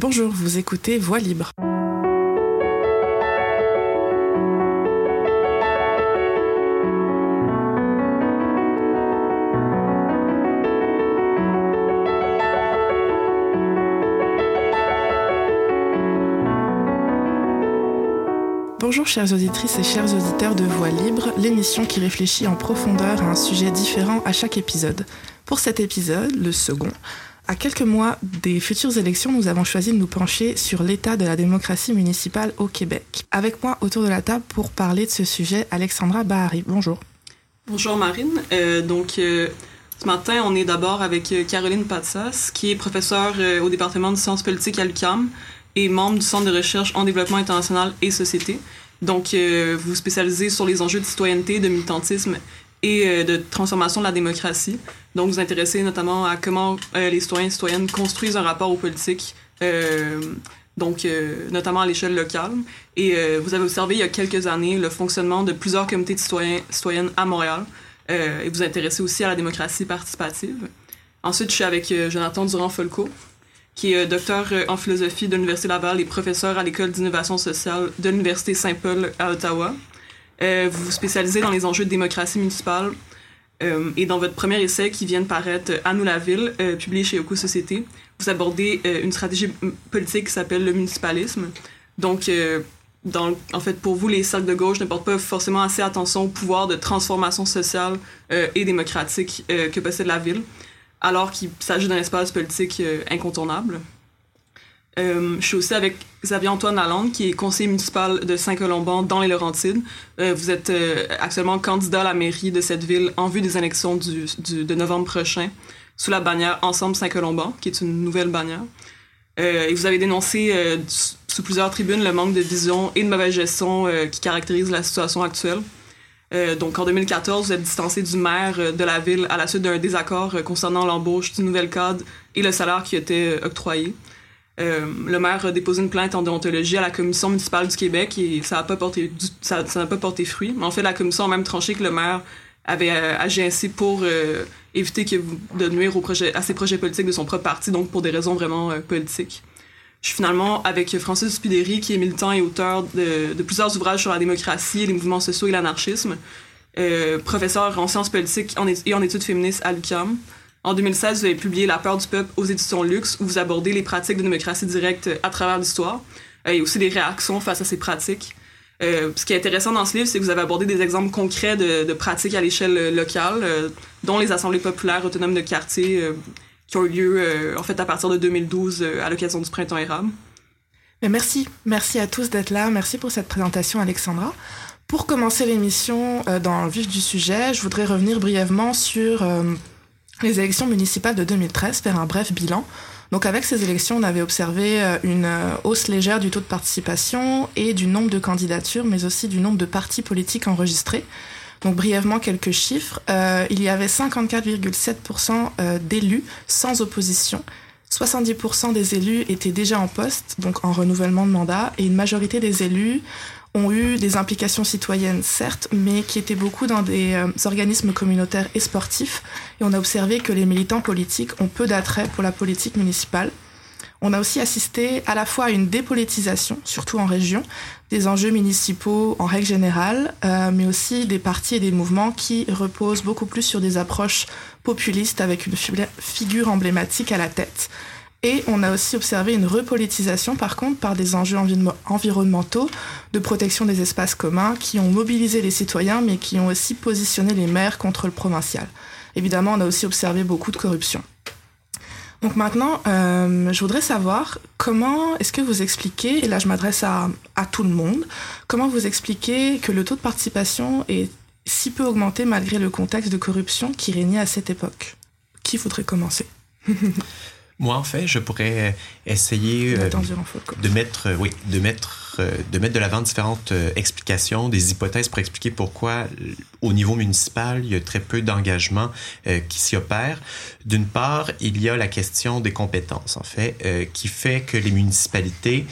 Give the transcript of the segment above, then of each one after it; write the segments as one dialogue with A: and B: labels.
A: Bonjour, vous écoutez Voix libre. Bonjour chères auditrices et chers auditeurs de Voix Libre, l'émission qui réfléchit en profondeur à un sujet différent à chaque épisode. Pour cet épisode, le second, à quelques mois des futures élections, nous avons choisi de nous pencher sur l'état de la démocratie municipale au Québec. Avec moi autour de la table pour parler de ce sujet, Alexandra Bahari. Bonjour.
B: Bonjour Marine. Euh, donc euh, ce matin, on est d'abord avec euh, Caroline Patsas, qui est professeure au département de sciences politiques à l'UQAM et membre du Centre de recherche en développement international et société. Donc, vous spécialisez sur les enjeux de citoyenneté, de militantisme et de transformation de la démocratie. Donc, vous intéressez notamment à comment euh, les citoyens et citoyennes construisent un rapport aux politiques, euh, donc notamment à l'échelle locale. Et vous avez observé il y a quelques années le fonctionnement de plusieurs comités de citoyens citoyennes à Montréal. et vous intéressez aussi à la démocratie participative. Ensuite, je suis avec Jonathan Durand-Folco, qui est docteur en philosophie de l'Université Laval et professeur à l'École d'innovation sociale de l'Université Saint-Paul à Ottawa. Euh, vous vous spécialisez dans les enjeux de démocratie municipale. Euh, et dans votre premier essai qui vient de paraître, À nous la ville, euh, publié chez Oco Société, vous abordez une stratégie politique qui s'appelle le municipalisme. Donc, dans, en fait, pour vous, les cercles de gauche ne portent pas forcément assez attention au pouvoir de transformation sociale et démocratique que possède la ville, alors qu'il s'agit d'un espace politique incontournable. Euh, je suis aussi avec Xavier-Antoine Lalande, qui est conseiller municipal de Saint-Colomban dans les Laurentides. Euh, vous êtes euh, actuellement candidat à la mairie de cette ville en vue des élections de novembre prochain, sous la bannière Ensemble Saint-Colomban, qui est une nouvelle bannière. et vous avez dénoncé sous plusieurs tribunes le manque de vision et de mauvaise gestion qui caractérise la situation actuelle. donc en 2014, vous êtes distancé du maire de la ville à la suite d'un désaccord concernant l'embauche du nouvel cadre et le salaire qui était octroyé. Euh, le maire a déposé une plainte en déontologie à la commission municipale du Québec et ça n'a pas porté fruit. Mais en fait, la commission a même tranché que le maire avait euh, agi ainsi pour euh, éviter de nuire à ses projets politiques de son propre parti, donc pour des raisons vraiment politiques. Je suis finalement avec Francis Spudéry, qui est militant et auteur de, plusieurs ouvrages sur la démocratie, les mouvements sociaux et l'anarchisme, professeur en sciences politiques et en études féministes à l'UQAM. En 2016, vous avez publié La peur du peuple aux éditions Luxe, où vous abordez les pratiques de démocratie directe à travers l'histoire euh, et aussi les réactions face à ces pratiques. Euh, ce qui est intéressant dans ce livre, c'est que vous avez abordé des exemples concrets de, pratiques à l'échelle locale, euh, dont les assemblées populaires autonomes de quartier qui ont eu lieu en fait à partir de 2012 à l'occasion du printemps érable.
A: Merci, merci à tous d'être là. Merci pour cette présentation, Alexandra. Pour commencer l'émission dans le vif du sujet, je voudrais revenir brièvement sur les élections municipales de 2013, faire un bref bilan. Donc avec ces élections, on avait observé euh, une euh, hausse légère du taux de participation et du nombre de candidatures, mais aussi du nombre de partis politiques enregistrés. Donc brièvement quelques chiffres. Euh, il y avait 54,7% d'élus sans opposition. 70% des élus étaient déjà en poste, donc en renouvellement de mandat, et une majorité des élus ont eu des implications citoyennes, certes, mais qui étaient beaucoup dans des euh, organismes communautaires et sportifs. Et on a observé que les militants politiques ont peu d'attrait pour la politique municipale. On a aussi assisté à la fois à une dépolitisation, surtout en région, des enjeux municipaux en règle générale, euh, mais aussi des partis et des mouvements qui reposent beaucoup plus sur des approches populistes avec une figure emblématique à la tête. Et on a aussi observé une repolitisation, par contre, par des enjeux environnementaux, de protection des espaces communs, qui ont mobilisé les citoyens, mais qui ont aussi positionné les maires contre le provincial. Évidemment, on a aussi observé beaucoup de corruption. Donc maintenant, euh, je voudrais savoir comment est-ce que vous expliquez, et là je m'adresse à, à tout le monde, comment vous expliquez que le taux de participation est si peu augmenté malgré le contexte de corruption qui régnait à cette époque? Qui voudrait commencer?
C: Moi, en fait, je pourrais essayer euh, de mettre, euh, oui, de mettre, euh, de mettre de l'avant différentes explications, des hypothèses pour expliquer pourquoi, au niveau municipal, il y a très peu d'engagement qui s'y opère. D'une part, il y a la question des compétences, en fait, qui fait que les municipalités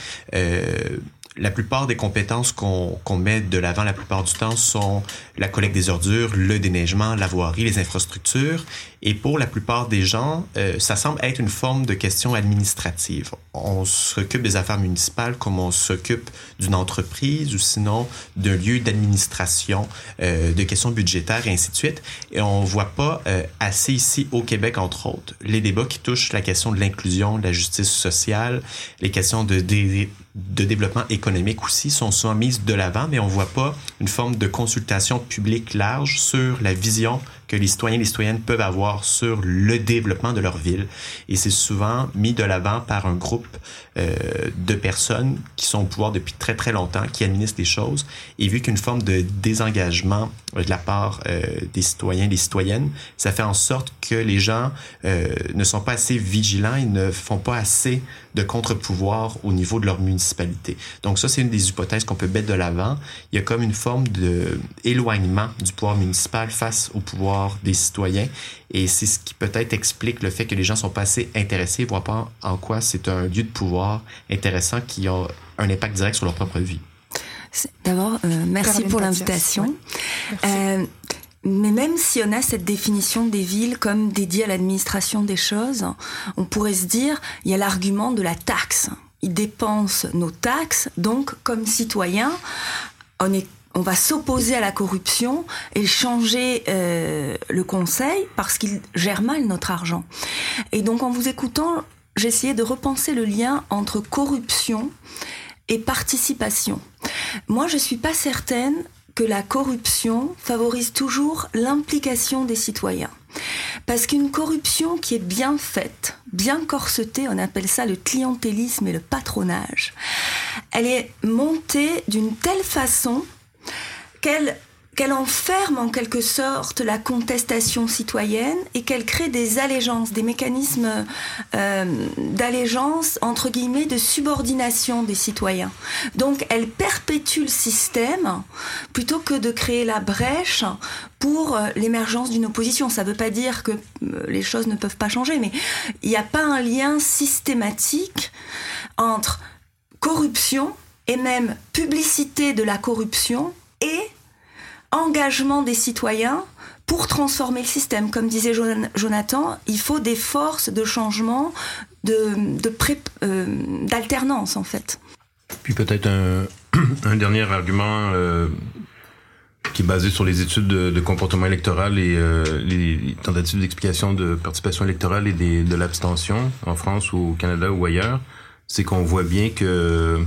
C: la plupart des compétences qu'on met de l'avant la plupart du temps sont la collecte des ordures, le déneigement, la voirie, les infrastructures. Et pour la plupart des gens, euh, ça semble être une forme de question administrative. On s'occupe des affaires municipales comme on s'occupe d'une entreprise ou sinon d'un lieu d'administration, euh, de questions budgétaires et ainsi de suite. Et on voit pas euh, assez ici au Québec, entre autres, les débats qui touchent la question de l'inclusion, de la justice sociale, les questions de, de, développement économique aussi sont souvent mises de l'avant, mais on voit pas une forme de consultation publique large sur la vision que les citoyens et les citoyennes peuvent avoir sur le développement de leur ville. Et c'est souvent mis de l'avant par un groupe euh, de personnes qui sont au pouvoir depuis très très longtemps, qui administrent les choses. Et vu qu'une forme de désengagement de la part euh, des citoyens et des citoyennes, ça fait en sorte que les gens euh, ne sont pas assez vigilants et ne font pas assez de contre-pouvoir au niveau de leur municipalité. Donc ça, c'est une des hypothèses qu'on peut mettre de l'avant. Il y a comme une forme de éloignement du pouvoir municipal face au pouvoir des citoyens. Et c'est ce qui peut-être explique le fait que les gens sont pas assez intéressés, voient pas en quoi c'est un lieu de pouvoir intéressant qui a un impact direct sur leur propre vie.
D: D'abord, euh, merci pour l'invitation. Euh, mais même si on a cette définition des villes comme dédiée à l'administration des choses, on pourrait se dire, il y a l'argument de la taxe. Ils dépensent nos taxes, donc comme citoyens, on est on va s'opposer à la corruption et changer euh, le conseil parce qu'il gère mal notre argent. Et donc en vous écoutant, essayé de repenser le lien entre corruption et participation. Moi, je suis pas certaine que la corruption favorise toujours l'implication des citoyens. Parce qu'une corruption qui est bien faite, bien corsetée, on appelle ça le clientélisme et le patronage, elle est montée d'une telle façon qu'elle qu'elle enferme en quelque sorte la contestation citoyenne et qu'elle crée des allégeances, des mécanismes euh, d'allégeance, entre guillemets, de subordination des citoyens. Donc elle perpétue le système plutôt que de créer la brèche pour euh, l'émergence d'une opposition. Ça ne veut pas dire que euh, les choses ne peuvent pas changer, mais il n'y a pas un lien systématique entre corruption et même publicité de la corruption et engagement des citoyens pour transformer le système. Comme disait Jonathan, il faut des forces de changement, de, euh, d'alternance en fait.
E: Puis peut-être un, dernier argument euh, qui est basé sur les études de, comportement électoral et euh, les tentatives d'explication de participation électorale et de l'abstention en France ou au Canada ou ailleurs, c'est qu'on voit bien que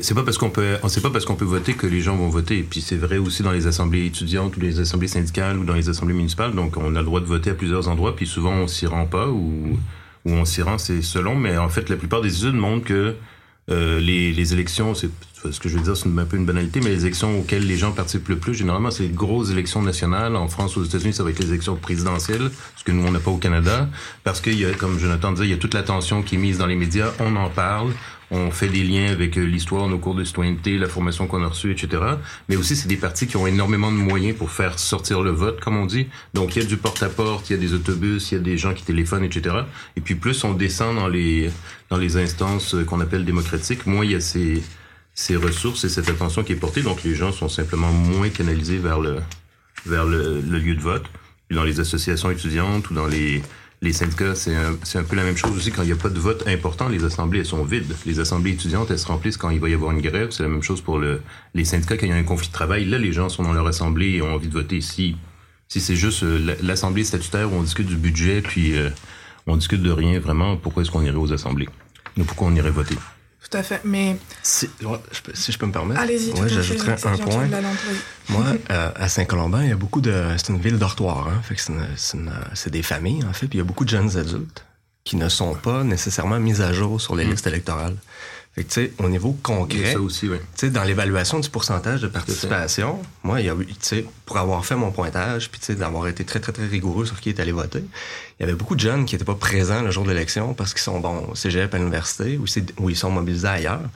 E: c'est pas parce qu'on peut, sait pas parce qu'on peut voter que les gens vont voter. Et puis c'est vrai aussi dans les assemblées étudiantes ou les assemblées syndicales ou dans les assemblées municipales. Donc on a le droit de voter à plusieurs endroits. Puis souvent on s'y rend pas ou, ou on s'y rend, c'est selon. Mais en fait, la plupart des études montrent que euh, les, les élections, c'est ce que je veux dire, c'est un peu une banalité, mais les élections auxquelles les gens participent le plus, généralement, c'est les grosses élections nationales. En France, aux États-Unis, ça va être les élections présidentielles, ce que nous, on n'a pas au Canada, parce qu'il y a, comme Jonathan disait, il y a toute l'attention qui est mise dans les médias, on en parle, on fait des liens avec euh, l'histoire, nos cours de citoyenneté, la formation qu'on a reçue, etc. Mais aussi, c'est des partis qui ont énormément de moyens pour faire sortir le vote, comme on dit. Donc, il y a du porte-à-porte, il y a des autobus, il y a des gens qui téléphonent, etc. Et puis, plus on descend dans les, dans les instances qu'on appelle démocratiques, moins il y a ces, ces ressources et cette attention qui est portée. Donc, les gens sont simplement moins canalisés vers le, vers le, le lieu de vote. Puis dans les associations étudiantes ou dans les, les syndicats, c'est un, peu la même chose aussi. Quand il n'y a pas de vote important, les assemblées, elles sont vides. Les assemblées étudiantes, elles se remplissent quand il va y avoir une grève. C'est la même chose pour le, les syndicats quand il y a un conflit de travail. Là, les gens sont dans leur assemblée et ont envie de voter. Si, si c'est juste euh, l'assemblée statutaire où on discute du budget, puis euh, on discute de rien vraiment, pourquoi est-ce qu'on irait aux assemblées? pourquoi on irait voter?
A: Tout à fait, mais...
F: Si, si je peux me permettre.
A: Allez-y,
F: ouais, j'ajouterais un point. Moi, euh, à Saint-Colomban, il y a beaucoup de... C'est une ville dortoir, hein, fait que c'est des familles, en fait, puis il y a beaucoup de jeunes adultes qui ne sont pas nécessairement mis à jour sur les mm. listes électorales. Fait que, tu sais, au niveau concret,
E: ça aussi, oui.
F: tu sais, dans l'évaluation du pourcentage de participation, moi, il y a tu sais, pour avoir fait mon pointage, puis tu sais, d'avoir été très, très, très rigoureux sur qui est allé voter, il y avait beaucoup de jeunes qui n'étaient pas présents le jour de l'élection parce qu'ils sont, bon, au cégep à l'université ou, ou ils sont mobilisés ailleurs,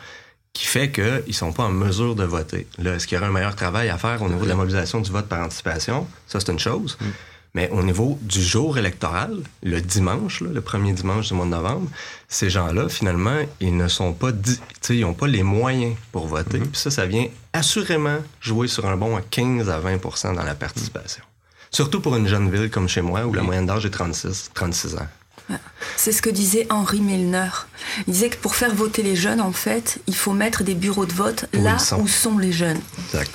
F: qui fait qu'ils sont pas en mesure de voter. Là, est-ce qu'il y aurait un meilleur travail à faire au niveau de la mobilisation du vote par anticipation? Ça, c'est une chose. Mm. Mais au niveau du jour électoral, le dimanche, le premier dimanche du mois de novembre, ces gens-là, finalement, ils ne sont pas, ils n'ont pas les moyens pour voter. Mm-hmm. Puis ça, ça vient assurément jouer sur un bon 15 à 20 dans la participation. Surtout pour une jeune ville comme chez moi, où la moyenne d'âge est 36, 36 ans.
D: C'est ce que disait Henri Milner. Il disait que pour faire voter les jeunes, en fait, il faut mettre des bureaux de vote là où sont les jeunes.
F: Exact.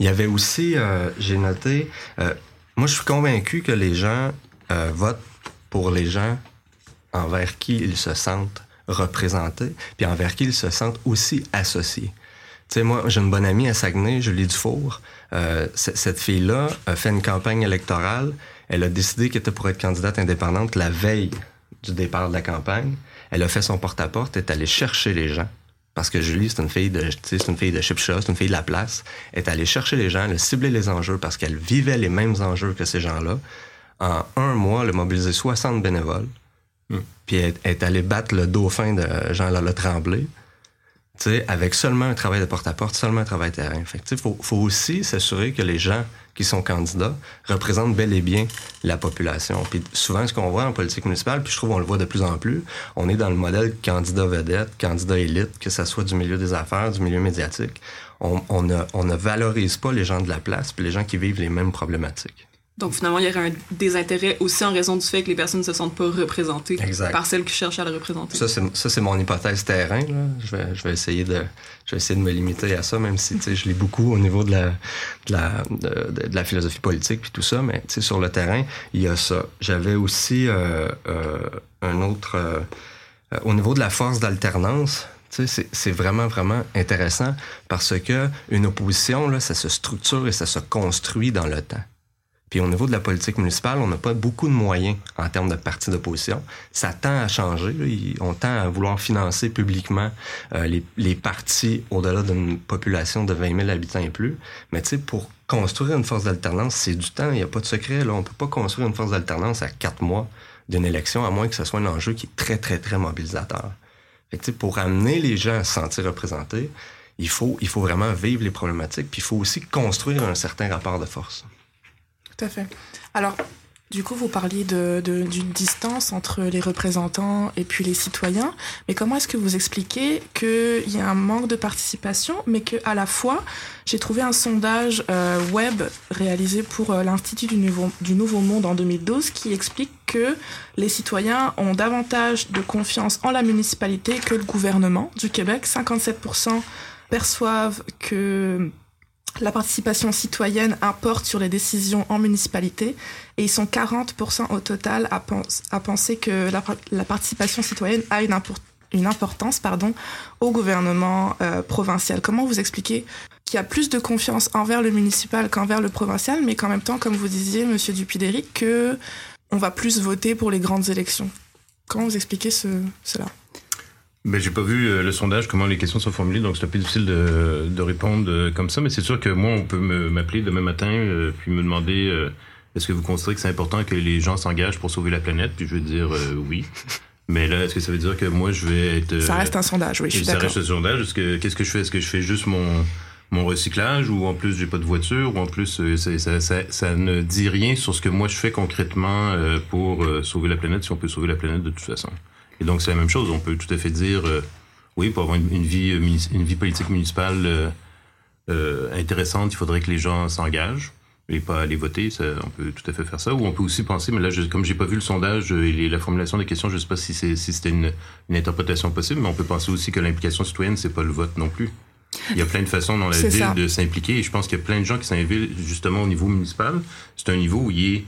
F: Il y avait aussi, euh, j'ai noté, euh, moi, je suis convaincu que les gens euh, votent pour les gens envers qui ils se sentent représentés, puis envers qui ils se sentent aussi associés. Tu sais, moi, j'ai une bonne amie à Saguenay, Julie Dufour. Euh, cette fille-là a fait une campagne électorale. Elle a décidé qu'elle était pour être candidate indépendante la veille du départ de la campagne. Elle a fait son porte-à-porte, est allée chercher les gens. Parce que Julie, c'est une fille de, c'est une fille de chip c'est une fille de la place. Elle est allée chercher les gens, elle a ciblé les enjeux parce qu'elle vivait les mêmes enjeux que ces gens-là. En un mois, elle a mobilisé 60 bénévoles. Hmm. Puis elle, est allée battre le dauphin de Jean-Lala Tremblay avec seulement un travail de porte-à-porte, seulement un travail terrain. il faut, aussi s'assurer que les gens qui sont candidats représentent bel et bien la population. Puis souvent, ce qu'on voit en politique municipale, puis je trouve qu'on le voit de plus en plus, on est dans le modèle candidat vedette, candidat élite, que ce soit du milieu des affaires, du milieu médiatique. On, on, ne, on ne valorise pas les gens de la place, puis les gens qui vivent les mêmes problématiques.
B: Donc finalement, il y aurait un désintérêt aussi en raison du fait que les personnes ne se sentent pas représentées par celles qui cherchent à le représenter.
F: Ça, c'est mon hypothèse terrain. Là. Je, vais, je, vais essayer de, je vais essayer de me limiter à ça, même si je lis beaucoup au niveau de la, de la, de, la philosophie politique puis tout ça. Mais sur le terrain, il y a ça. J'avais aussi euh, euh, un autre... Euh, au niveau de la force d'alternance, c'est vraiment, vraiment intéressant parce que une opposition, là, ça se structure et ça se construit dans le temps. Puis au niveau de la politique municipale, on n'a pas beaucoup de moyens en termes de partis d'opposition. Ça tend à changer. On tend à vouloir financer publiquement euh, les, partis au-delà d'une population de 20 000 habitants et plus. Mais tu sais, pour construire une force d'alternance, c'est du temps. Il n'y a pas de secret. Là. On peut pas construire une force d'alternance à quatre mois d'une élection, à moins que ce soit un enjeu qui est très, très, très mobilisateur. Fait que, pour amener les gens à se sentir représentés, il faut, il faut vraiment vivre les problématiques, puis il faut aussi construire un certain rapport de force.
A: Alors, du coup, vous parliez d'une distance entre les représentants et puis les citoyens, mais comment est-ce que vous expliquez qu'il y a un manque de participation, mais qu'à la fois, j'ai trouvé un sondage euh, web réalisé pour euh, l'Institut du Nouveau, du Nouveau Monde en 2012 qui explique que les citoyens ont davantage de confiance en la municipalité que le gouvernement du Québec. 57% perçoivent que la participation citoyenne importe sur les décisions en municipalité et ils sont 40% au total à, penser que la, participation citoyenne a une, importance au gouvernement euh, provincial. Comment vous expliquez qu'il y a plus de confiance envers le municipal qu'envers le provincial, mais qu'en même temps, comme vous disiez, Monsieur Dupidéric, que on va plus voter pour les grandes élections? Comment vous expliquez cela?
E: Ben, j'ai pas vu euh, le sondage, comment les questions sont formulées, donc c'est un peu difficile de, de répondre euh, comme ça, mais c'est sûr que moi, on peut m'appeler demain matin, euh, puis me demander est-ce que vous considérez que c'est important que les gens s'engagent pour sauver la planète, puis je vais dire oui. Mais là, est-ce que ça veut dire que moi, je vais être...
A: Ça reste un sondage, oui, je suis d'accord.
E: Ça reste un sondage? Est-ce que, qu'est-ce que je fais? Est-ce que je fais juste mon, mon recyclage ou en plus j'ai pas de voiture ou en plus ça, ça, ça, ça, ne dit rien sur ce que moi je fais concrètement pour sauver la planète si on peut sauver la planète de toute façon? Et donc, c'est la même chose. On peut tout à fait dire, euh, oui, pour avoir une, vie, euh, une vie politique municipale euh, intéressante, il faudrait que les gens s'engagent et pas aller voter. Ça, on peut tout à fait faire ça. Ou on peut aussi penser, mais là, je, comme j'ai pas vu le sondage et la formulation des questions, je sais pas si c'était si une, une interprétation possible, mais on peut penser aussi que l'implication citoyenne, c'est pas le vote non plus. Il y a plein de façons dans la ville de s'impliquer et je pense qu'il y a plein de gens qui s'invitent justement au niveau municipal. C'est un niveau où il, est,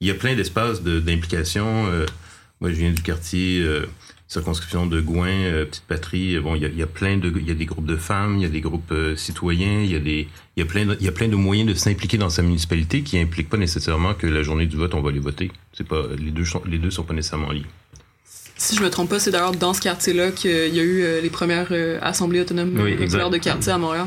E: il y a plein d'espaces d'implication. Moi, je viens du quartier euh, circonscription de Gouin, euh, petite patrie. Bon, il y a, y a, plein de, il y a des groupes de femmes, il y a des groupes euh, citoyens, il y a des, il y a plein, de, il y a plein de moyens de s'impliquer dans sa municipalité qui impliquent pas nécessairement que la journée du vote on va aller voter. C'est pas, les deux sont, les deux sont pas nécessairement liés.
B: Si je me trompe pas, c'est d'ailleurs dans ce quartier-là qu'il y a eu les premières assemblées autonomes
E: oui,
B: de quartier à Montréal.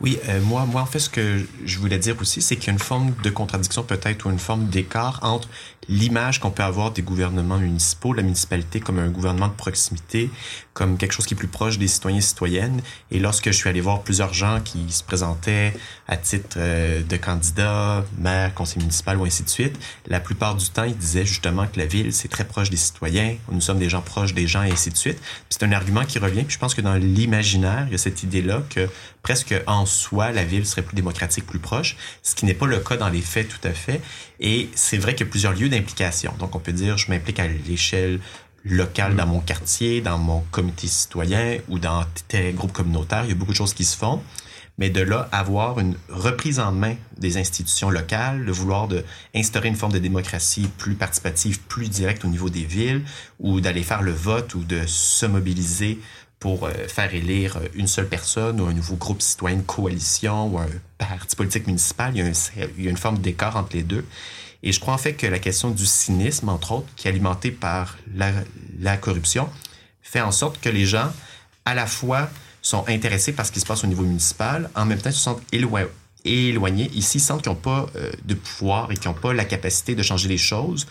C: Oui, euh, moi, moi, en fait, ce que je voulais dire aussi, c'est qu'il y a une forme de contradiction peut-être ou une forme d'écart entre l'image qu'on peut avoir des gouvernements municipaux, la municipalité comme un gouvernement de proximité, comme quelque chose qui est plus proche des citoyens et citoyennes. Et lorsque je suis allé voir plusieurs gens qui se présentaient à titre euh, de candidat, maire, conseil municipal ou ainsi de suite, la plupart du temps, ils disaient justement que la ville, c'est très proche des citoyens, nous sommes des gens proches des gens et ainsi de suite. C'est un argument qui revient. Puis je pense que dans l'imaginaire, il y a cette idée-là que presque en soi, la ville serait plus démocratique, plus proche, ce qui n'est pas le cas dans les faits tout à fait. Et c'est vrai qu'il y a plusieurs lieux d'implication. Donc on peut dire, je m'implique à l'échelle local dans mon quartier, dans mon comité citoyen ou dans tel groupe communautaire. Il y a beaucoup de choses qui se font. Mais de là, avoir une reprise en main des institutions locales, de vouloir de instaurer une forme de démocratie plus participative, plus directe au niveau des villes, ou d'aller faire le vote ou de se mobiliser pour euh, faire élire une seule personne ou un nouveau groupe citoyen, une coalition ou un parti politique municipal. Il y a, il y a une forme d'écart entre les deux. Et je crois en fait que la question du cynisme, entre autres, qui est alimentée par la, corruption, fait en sorte que les gens, à la fois, sont intéressés par ce qui se passe au niveau municipal, en même temps, ils se sentent éloignés. Ici, ils sentent qu'ils n'ont pas euh, de pouvoir et qu'ils n'ont pas la capacité de changer les choses.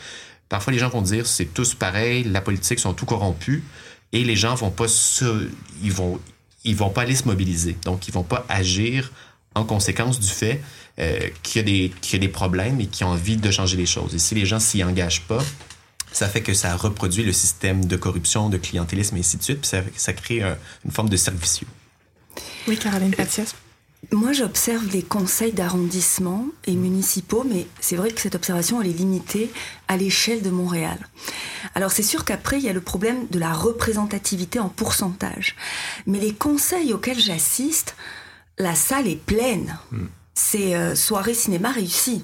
C: Parfois, les gens vont dire c'est tous pareil, la politique sont tout corrompus, et les gens vont pas se, ils vont, ils vont pas aller se mobiliser. Donc, ils vont pas agir en conséquence du fait euh, qui, a des, qui a des problèmes et qui ont envie de changer les choses. Et si les gens s'y engagent pas, ça fait que ça reproduit le système de corruption, de clientélisme et ainsi de suite, puis ça, ça crée une forme de cercle vicieux.
A: Oui, Caroline Patias.
D: Moi, j'observe les conseils d'arrondissement et municipaux, mais c'est vrai que cette observation, elle est limitée à l'échelle de Montréal. Alors, c'est sûr qu'après, il y a le problème de la représentativité en pourcentage. Mais les conseils auxquels j'assiste, la salle est pleine. Hmm c'est euh, soirée cinéma réussie.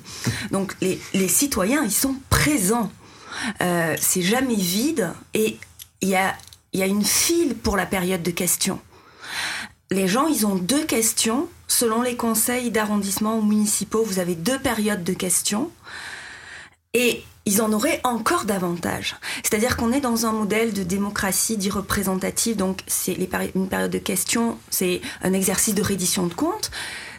D: Donc les, citoyens, ils sont présents. Euh, c'est jamais vide et il y a, y a une file pour la période de questions. Les gens, ils ont deux questions. Selon les conseils d'arrondissement ou municipaux, vous avez deux périodes de questions. Et ils en auraient encore davantage. C'est-à-dire qu'on est dans un modèle de démocratie dit représentative, donc c'est une période de questions, c'est un exercice de reddition de comptes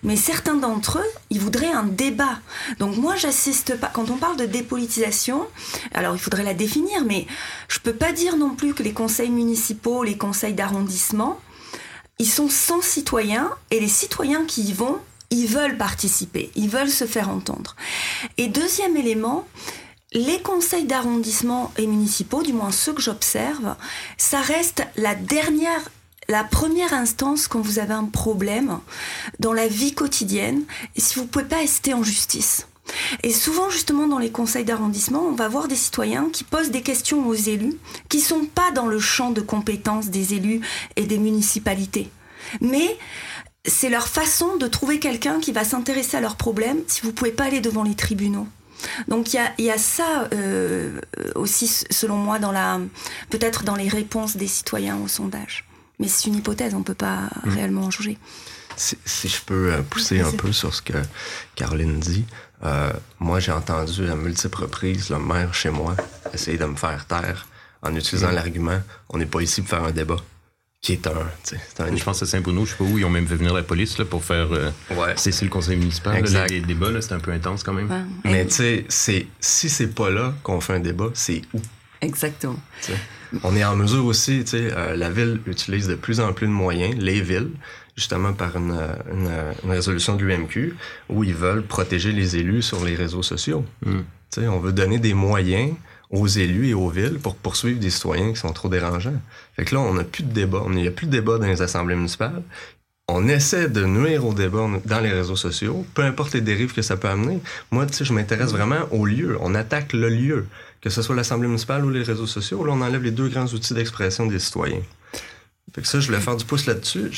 D: mais certains d'entre eux, ils voudraient un débat. Donc moi, j'assiste pas. Quand on parle de dépolitisation, alors il faudrait la définir, mais je peux pas dire non plus que les conseils municipaux, les conseils d'arrondissement, ils sont sans citoyens et les citoyens qui y vont, ils veulent participer, ils veulent se faire entendre. Et deuxième élément, les conseils d'arrondissement et municipaux, du moins ceux que j'observe, ça reste la dernière la première instance quand vous avez un problème dans la vie quotidienne et si vous ne pouvez pas rester en justice. Et souvent, justement, dans les conseils d'arrondissement, on va voir des citoyens qui posent des questions aux élus qui ne sont pas dans le champ de compétences des élus et des municipalités. Mais c'est leur façon de trouver quelqu'un qui va s'intéresser à leurs problèmes si vous ne pouvez pas aller devant les tribunaux. Donc il y a, ça euh, aussi, selon moi, dans la peut-être dans les réponses des citoyens au sondage. Mais c'est une hypothèse, on ne peut pas mm. réellement en juger.
F: Si, je peux euh, pousser un peu sur ce que Caroline dit, euh, moi j'ai entendu à multiples reprises le maire chez moi essayer de me faire taire en utilisant mm. l'argument on n'est pas ici pour faire un débat qui est un. un...
E: Je pense à Saint-Bruno, je sais pas où, ils ont même fait venir la police là, pour faire euh, cesser le conseil municipal. Là, les débats, c'était un peu intense quand même.
F: Mais tu sais, si c'est pas là qu'on fait un débat, c'est où?
D: Exactement.
F: On est en mesure aussi, tu sais, euh, la ville utilise de plus en plus de moyens, les villes, justement par une, une, résolution de l'UMQ, où ils veulent protéger les élus sur les réseaux sociaux. Hmm. Tu sais, on veut donner des moyens aux élus et aux villes pour poursuivre des citoyens qui sont trop dérangeants. Fait que là, on n'a plus de débat. Il n'y a plus de débat dans les assemblées municipales. On essaie de nuire au débat dans les réseaux sociaux, peu importe les dérives que ça peut amener. Moi, tu sais, je m'intéresse vraiment au lieu. On attaque le lieu que ce soit l'Assemblée municipale ou les réseaux sociaux, là, on enlève les deux grands outils d'expression des citoyens. Fait que ça, je voulais faire du pouce là-dessus.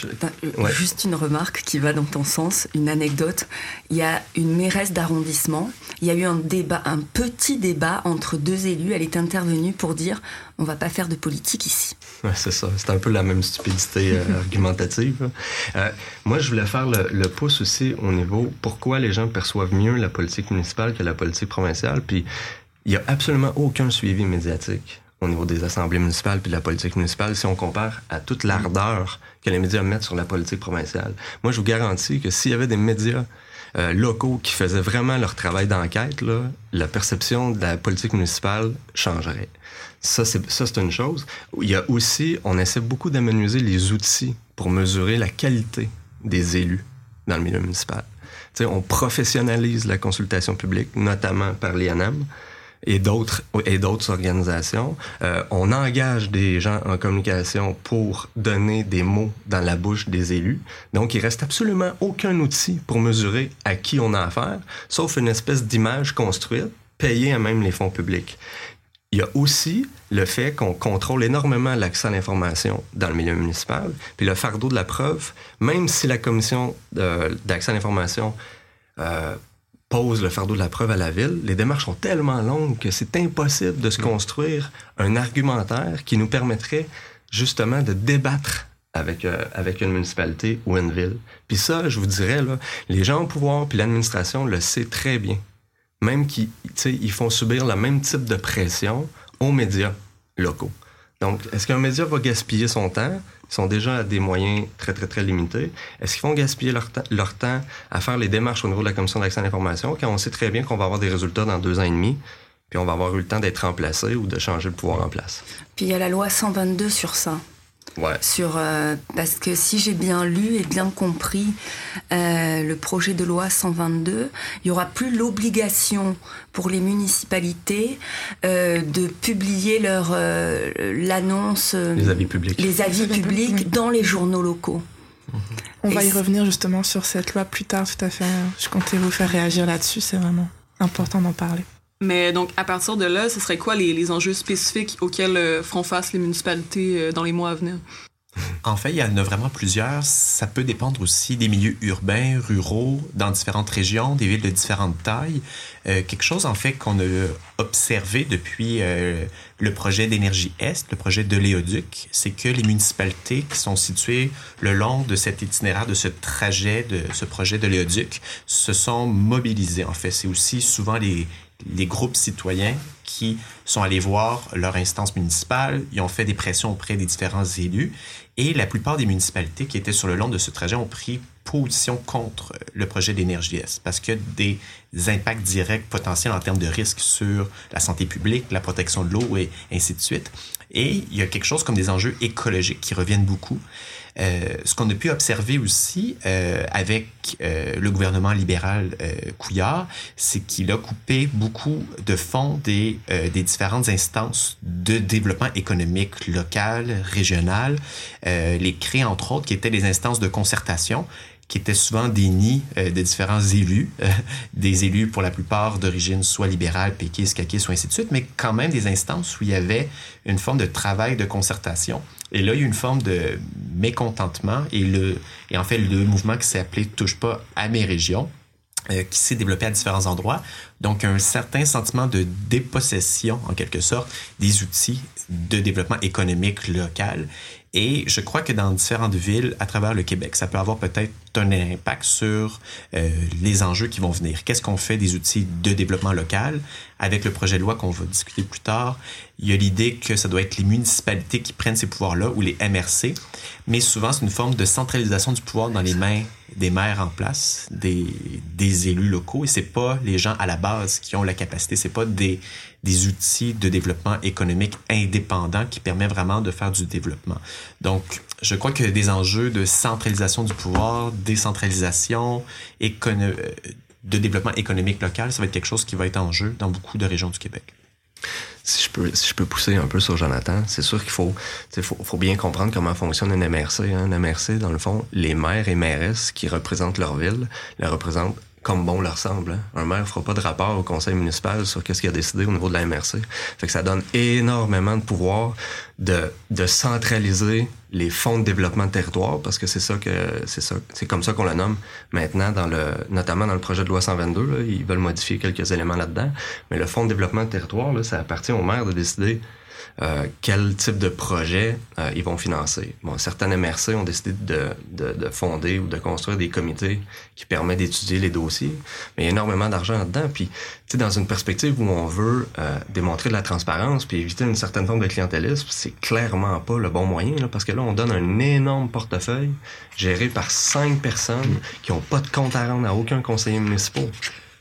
D: Euh, juste une remarque qui va dans ton sens, une anecdote. Il y a une mairesse d'arrondissement. Il y a eu un débat, un petit débat entre deux élus. Elle est intervenue pour dire on va pas faire de politique ici.
F: Ouais, c'est ça. C'est un peu la même stupidité euh, argumentative. Euh, moi, je voulais faire le, le, pouce aussi au niveau pourquoi les gens perçoivent mieux la politique municipale que la politique provinciale. Puis il n'y a absolument aucun suivi médiatique au niveau des assemblées municipales puis de la politique municipale si on compare à toute l'ardeur que les médias mettent sur la politique provinciale. Moi, je vous garantis que s'il y avait des médias euh, locaux qui faisaient vraiment leur travail d'enquête, la perception de la politique municipale changerait. Ça, c'est, une chose. Il y a aussi, on essaie beaucoup d'amenuiser les outils pour mesurer la qualité des élus dans le milieu municipal. sais, on professionnalise la consultation publique, notamment par l'IANAM et d'autres et d'autres organisations. Euh, on engage des gens en communication pour donner des mots dans la bouche des élus. Donc, il reste absolument aucun outil pour mesurer à qui on a affaire, sauf une espèce d'image construite, payée à même les fonds publics. Il y a aussi le fait qu'on contrôle énormément l'accès à l'information dans le milieu municipal, puis le fardeau de la preuve, même si la commission d'accès à l'information euh, pose le fardeau de la preuve à la ville, les démarches sont tellement longues que c'est impossible de se mm. construire un argumentaire qui nous permettrait justement de débattre avec, euh, avec une municipalité ou une ville. Puis ça, je vous dirais, là, les gens au pouvoir puis l'administration le sait très bien. Même qu'ils ils font subir le même type de pression aux médias locaux. Donc, est-ce qu'un média va gaspiller son temps? Ils sont déjà à des moyens très, très, très limités. Est-ce qu'ils vont gaspiller leur, leur, temps à faire les démarches au niveau de la Commission d'accès à l'information quand on sait très bien qu'on va avoir des résultats dans deux ans et demi, puis on va avoir eu le temps d'être remplacé ou de changer le pouvoir en place?
D: Puis il y a la loi 122 sur ça. Sur, euh, parce que si j'ai bien lu et bien compris euh, le projet de loi 122, il y aura plus l'obligation pour les municipalités euh, de publier leur l'annonce,
F: les avis publics,
D: les avis publics dans les journaux locaux.
A: On va y revenir justement sur cette loi plus tard, tout à fait. Je comptais vous faire réagir là-dessus, c'est vraiment important d'en parler.
B: Mais donc, à partir de là, ce serait quoi les, enjeux spécifiques auxquels euh, feront face les municipalités euh, dans les mois à venir?
C: En fait, il y en a vraiment plusieurs. Ça peut dépendre aussi des milieux urbains, ruraux, dans différentes régions, des villes de différentes tailles. Euh, quelque chose, en fait, qu'on a observé depuis le projet d'énergie Est, le projet de Léoduc, c'est que les municipalités qui sont situées le long de cet itinéraire, de ce trajet, de ce projet de Léoduc, se sont mobilisées. En fait, c'est aussi souvent les, les groupes citoyens qui sont allés voir leur instance municipale, ils ont fait des pressions auprès des différents élus et la plupart des municipalités qui étaient sur le long de ce trajet ont pris position contre le projet d'énergie S parce qu'il y a des impacts directs potentiels en termes de risques sur la santé publique, la protection de l'eau et ainsi de suite. Et il y a quelque chose comme des enjeux écologiques qui reviennent beaucoup. Euh, ce qu'on a pu observer aussi euh, avec euh, le gouvernement libéral Couillard, c'est qu'il a coupé beaucoup de fonds des, des différentes instances de développement économique local, régional, les créer entre autres qui étaient les instances de concertation qui étaient souvent des nids euh, de différents élus, euh, des élus pour la plupart d'origine soit libérale, péquiste, caquiste, ou ainsi de suite, mais quand même des instances où il y avait une forme de travail de concertation. Et là, il y a une forme de mécontentement et, le, et en fait, le mouvement qui s'est appelé Touche pas à mes régions, euh, qui s'est développé à différents endroits. Donc, un certain sentiment de dépossession, en quelque sorte, des outils de développement économique local. Et je crois que dans différentes villes à travers le Québec, ça peut avoir peut-être un impact sur euh, les enjeux qui vont venir. Qu'est-ce qu'on fait des outils de développement local? Avec le projet de loi qu'on va discuter plus tard, il y a l'idée que ça doit être les municipalités qui prennent ces pouvoirs-là ou les MRC, mais souvent c'est une forme de centralisation du pouvoir dans les mains des maires en place, des, des élus locaux, et c'est pas les gens à la base qui ont la capacité, c'est pas des, des outils de développement économique indépendants qui permettent vraiment de faire du développement. Donc, je crois que des enjeux de centralisation du pouvoir, décentralisation, euh, de développement économique local, ça va être quelque chose qui va être en jeu dans beaucoup de régions du Québec.
F: Si je peux, si je peux pousser un peu sur Jonathan, c'est sûr qu'il faut, faut, faut, bien comprendre comment fonctionne une MRC. Hein. Une MRC, dans le fond, les maires et mairesses qui représentent leur ville, la représentent comme bon leur semble. Hein. Un maire fera pas de rapport au conseil municipal sur qu'est-ce qu'il a décidé au niveau de la MRC. Fait que ça donne énormément de pouvoir de, centraliser les fonds de développement de territoire parce que c'est ça que c'est ça c'est comme ça qu'on le nomme maintenant dans le notamment dans le projet de loi 122 là, ils veulent modifier quelques éléments là-dedans mais le fonds de développement de territoire là, ça appartient au maire de décider euh, quel type de projet euh, ils vont financer. Bon, certaines MRC ont décidé de, de, de, fonder ou de construire des comités qui permettent d'étudier les dossiers, mais il y a énormément d'argent là-dedans. Puis, tu sais, dans une perspective où on veut euh, démontrer de la transparence puis éviter une certaine forme de clientélisme, c'est clairement pas le bon moyen, là, parce que là, on donne un énorme portefeuille géré par cinq personnes qui ont pas de compte à rendre à aucun conseiller municipal.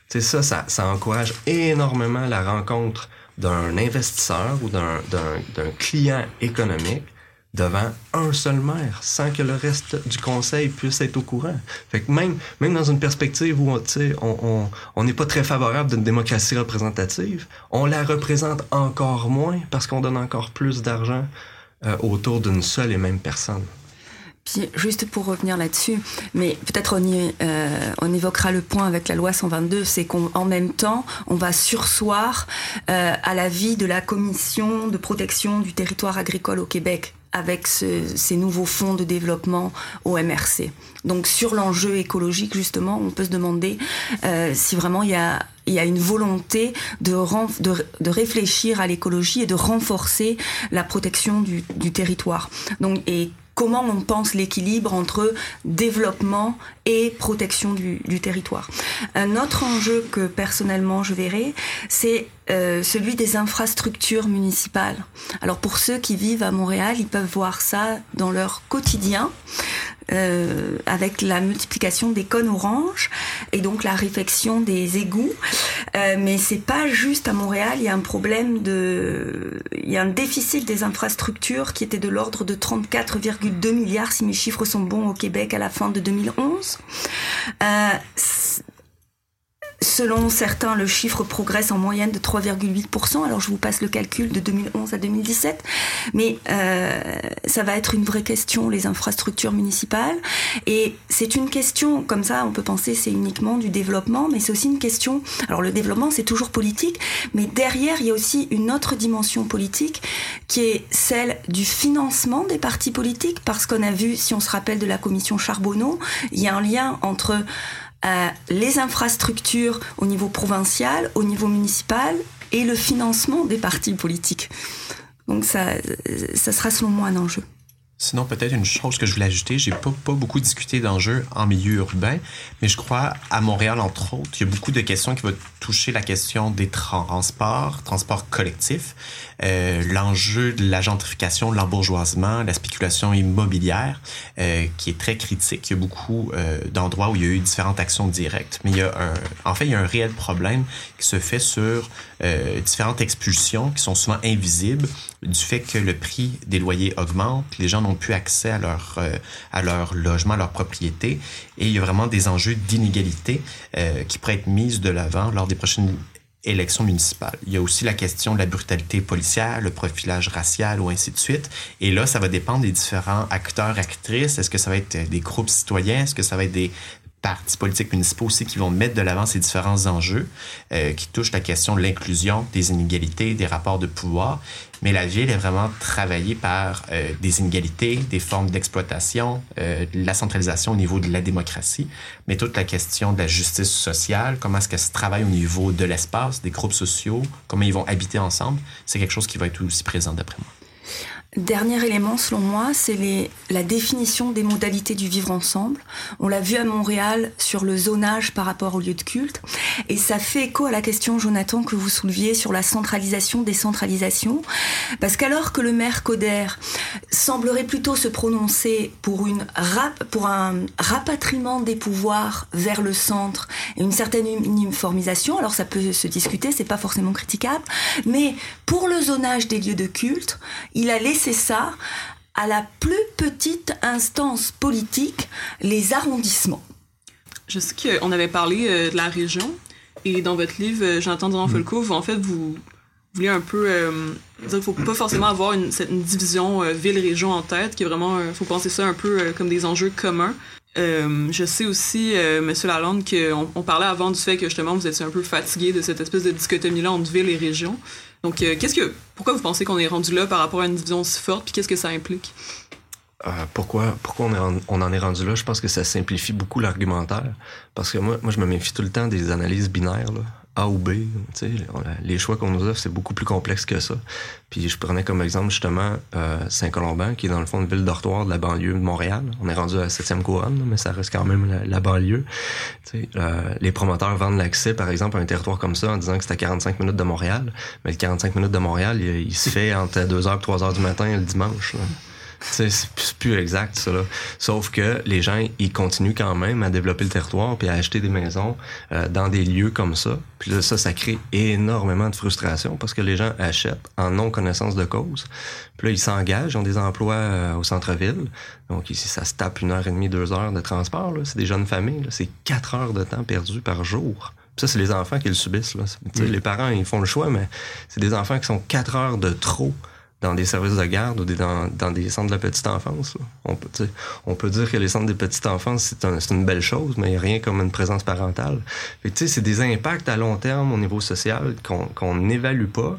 F: C'est ça, ça, ça encourage énormément la rencontre d'un investisseur ou d'un client économique devant un seul maire, sans que le reste du conseil puisse être au courant. Fait que même, même dans une perspective où on on n'est pas très favorable d'une démocratie représentative, on la représente encore moins parce qu'on donne encore plus d'argent euh, autour d'une seule et même personne.
D: Juste pour revenir là-dessus, mais peut-être on, euh, évoquera le point avec la loi 122, c'est qu'en même temps, on va sursoir euh, à l'avis de la commission de protection du territoire agricole au Québec avec ce, ces nouveaux fonds de développement au MRC. Donc sur l'enjeu écologique, justement, on peut se demander euh, si vraiment il y a y a une volonté de, de, de réfléchir à l'écologie et de renforcer la protection du, du territoire. Donc, et comment on pense l'équilibre entre développement et protection du, territoire. Un autre enjeu que personnellement je verrai, c'est euh, celui des infrastructures municipales. Alors pour ceux qui vivent à Montréal, ils peuvent voir ça dans leur quotidien. Euh, avec la multiplication des cônes oranges et donc la réfection des égouts. Euh, mais c'est pas juste à Montréal, il y a un problème de, il y a un déficit des infrastructures qui était de l'ordre de 34,2 milliards si mes chiffres sont bons au Québec à la fin de 2011. Selon certains, le chiffre progresse en moyenne de 3,8%. Alors je vous passe le calcul de 2011 à 2017. Mais euh, ça va être une vraie question, les infrastructures municipales. Et c'est une question, comme ça on peut penser c'est uniquement du développement, mais c'est aussi une question... Alors le développement c'est toujours politique, mais derrière il y a aussi une autre dimension politique qui est celle du financement des partis politiques, parce qu'on a vu, si on se rappelle de la commission Charbonneau, il y a un lien entre les infrastructures au niveau provincial, au niveau municipal et le financement des partis politiques. Donc ça, ça sera selon moi un enjeu.
C: Sinon, peut-être une chose que je voulais ajouter, j'ai pas, pas beaucoup discuté d'enjeux en milieu urbain, mais je crois à Montréal, entre autres, il y a beaucoup de questions qui vont toucher la question des transports, transports collectifs, euh, l'enjeu de la gentrification, de l'embourgeoisement, la spéculation immobilière, euh, qui est très critique. Il y a beaucoup euh, d'endroits où il y a eu différentes actions directes, mais il y a un, en fait, il y a un réel problème qui se fait sur différentes expulsions qui sont souvent invisibles du fait que le prix des loyers augmente, les gens n'ont plus accès à leur, euh, à leur logement, à leur propriété, et il y a vraiment des enjeux d'inégalité euh, qui pourraient être mises de l'avant lors des prochaines élections municipales. Il y a aussi la question de la brutalité policière, le profilage racial ou ainsi de suite. Et là, ça va dépendre des différents acteurs, actrices. Est-ce que ça va être des groupes citoyens? Est-ce que ça va être des partis politiques municipaux aussi qui vont mettre de l'avant ces différents enjeux euh, qui touchent la question de l'inclusion, des inégalités, des rapports de pouvoir. Mais la ville est vraiment travaillée par euh, des inégalités, des formes d'exploitation, euh, la centralisation au niveau de la démocratie, mais toute la question de la justice sociale, comment est-ce qu'elle se travaille au niveau de l'espace, des groupes sociaux, comment ils vont habiter ensemble, c'est quelque chose qui va être aussi présent d'après moi.
D: Dernier élément, selon moi, c'est la définition des modalités du vivre ensemble. On l'a vu à Montréal sur le zonage par rapport au lieu de culte. Et ça fait écho à la question, Jonathan, que vous souleviez sur la centralisation, décentralisation. Parce qu'alors que le maire Coder semblerait plutôt se prononcer pour, une rap, pour un rapatriement des pouvoirs vers le centre et une certaine uniformisation, alors ça peut se discuter, c'est pas forcément critiquable, mais pour le zonage des lieux de culte, il a laissé c'est ça à la plus petite instance politique, les arrondissements.
B: Je sais qu'on avait parlé euh, de la région, et dans votre livre, euh, J'entends dans Folco, en fait, vous voulez un peu euh, dire qu'il faut pas forcément avoir une, division ville-région en tête, qu'il vraiment, faut penser ça un peu comme des enjeux communs. je sais aussi, Monsieur Lalonde, qu'on on parlait avant du fait que justement vous étiez un peu fatigué de cette espèce de dichotomie-là entre ville et région. Donc, euh, qu'est-ce que, pourquoi vous pensez qu'on est rendu là par rapport à une division si forte, puis qu'est-ce que ça implique?
F: Euh, pourquoi pourquoi on, en est rendu là? Je pense que ça simplifie beaucoup l'argumentaire. Parce que moi, moi, je me méfie tout le temps des analyses binaires. A ou B. Les choix qu'on nous offre, c'est beaucoup plus complexe que ça. Puis je prenais comme exemple justement euh, Saint-Colomban, qui est dans le fond une ville dortoir de la banlieue de Montréal. On est rendu à la 7e couronne, mais ça reste quand même la, banlieue. Euh, les promoteurs vendent l'accès, par exemple, à un territoire comme ça en disant que c'est à 45 minutes de Montréal. Mais le 45 minutes de Montréal, il, se fait entre 2h et 3h du matin le dimanche. C'est plus exact, ça. Là. Sauf que les gens, ils continuent quand même à développer le territoire puis à acheter des maisons euh, dans des lieux comme ça. Puis là, ça, ça crée énormément de frustration parce que les gens achètent en non-connaissance de cause. Puis là, ils s'engagent, ils ont des emplois euh, au centre-ville. Donc ici, ça se tape une heure et demie, deux heures de transport. C'est des jeunes familles. C'est quatre heures de temps perdu par jour. ça, c'est les enfants qui le subissent. Là. Les parents, ils font le choix, mais c'est des enfants qui sont quatre heures de trop dans des services de garde ou dans, dans, des centres de la petite enfance. On peut, on peut dire que les centres de petite enfance, c'est un, une belle chose, mais il n'y a rien comme une présence parentale. C'est des impacts à long terme au niveau social qu'on n'évalue pas.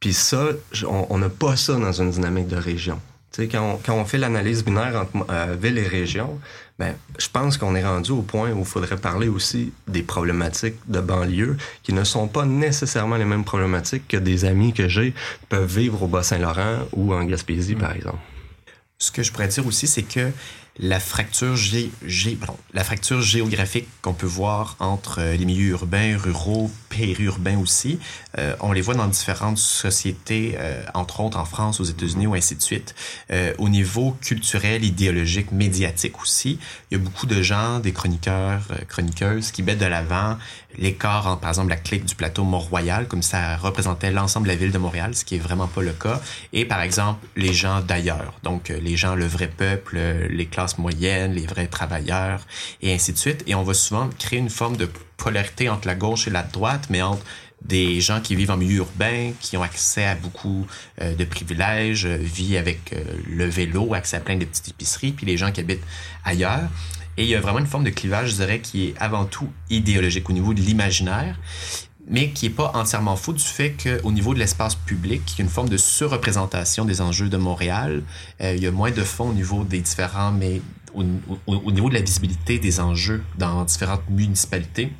F: Puis ça, on n'a pas ça dans une dynamique de région. quand on, quand on fait l'analyse binaire entre euh, ville et région, ben, je pense qu'on est rendu au point où il faudrait parler aussi des problématiques de banlieue qui ne sont pas nécessairement les mêmes problématiques que des amis que j'ai peuvent vivre au Bas-Saint-Laurent ou en Gaspésie, par exemple.
C: Ce que je pourrais dire aussi, c'est que la fracture, la fracture géographique qu'on peut voir entre euh, les milieux urbains, ruraux, périurbains aussi, euh, on les voit dans différentes sociétés, euh, entre autres en France, aux États-Unis ou ainsi de suite. au niveau culturel, idéologique, médiatique aussi, il y a beaucoup de gens, des chroniqueurs, chroniqueuses, qui mettent de l'avant l'écart entre, par exemple, la clique du plateau Mont-Royal, comme ça représentait l'ensemble de la ville de Montréal, ce qui est vraiment pas le cas, et par exemple, les gens d'ailleurs, donc les gens, le vrai peuple, les classes moyenne, les vrais travailleurs, et ainsi de suite. Et on va souvent créer une forme de polarité entre la gauche et la droite, mais entre des gens qui vivent en milieu urbain, qui ont accès à beaucoup euh, de privilèges, euh, vivent avec euh, le vélo, accès à plein de petites épiceries, puis les gens qui habitent ailleurs. Et il y a vraiment une forme de clivage, je dirais, qui est avant tout idéologique au niveau de l'imaginaire mais qui est pas entièrement faux du fait qu'au niveau de l'espace public, il y a une forme de surreprésentation des enjeux de Montréal. Euh, il y a moins de fonds au niveau des différents, mais au, niveau de la visibilité des enjeux dans différentes municipalités.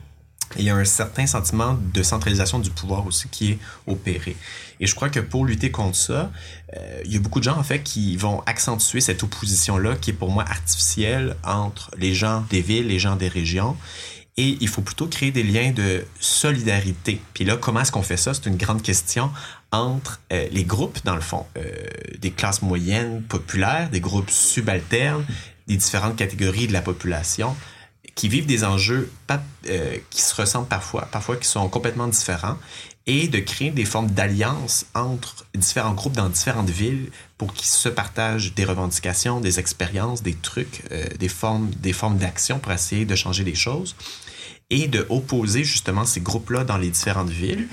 C: il y a un certain sentiment de centralisation du pouvoir aussi qui est opéré. Et je crois que pour lutter contre ça, euh, il y a beaucoup de gens en fait qui vont accentuer cette opposition-là qui est pour moi artificielle entre les gens des villes, les gens des régions et il faut plutôt créer des liens de solidarité. Puis là, comment est-ce qu'on fait ça? C'est une grande question entre euh, les groupes, dans le fond, euh, des classes moyennes populaires, des groupes subalternes, des différentes catégories de la population qui vivent des enjeux euh, qui se ressemblent parfois, parfois qui sont complètement différents, et de créer des formes d'alliance entre différents groupes dans différentes villes pour qu'ils se partagent des revendications, des expériences, des trucs, des formes, des formes d'action pour essayer de changer les choses et de opposer justement ces groupes-là dans les différentes villes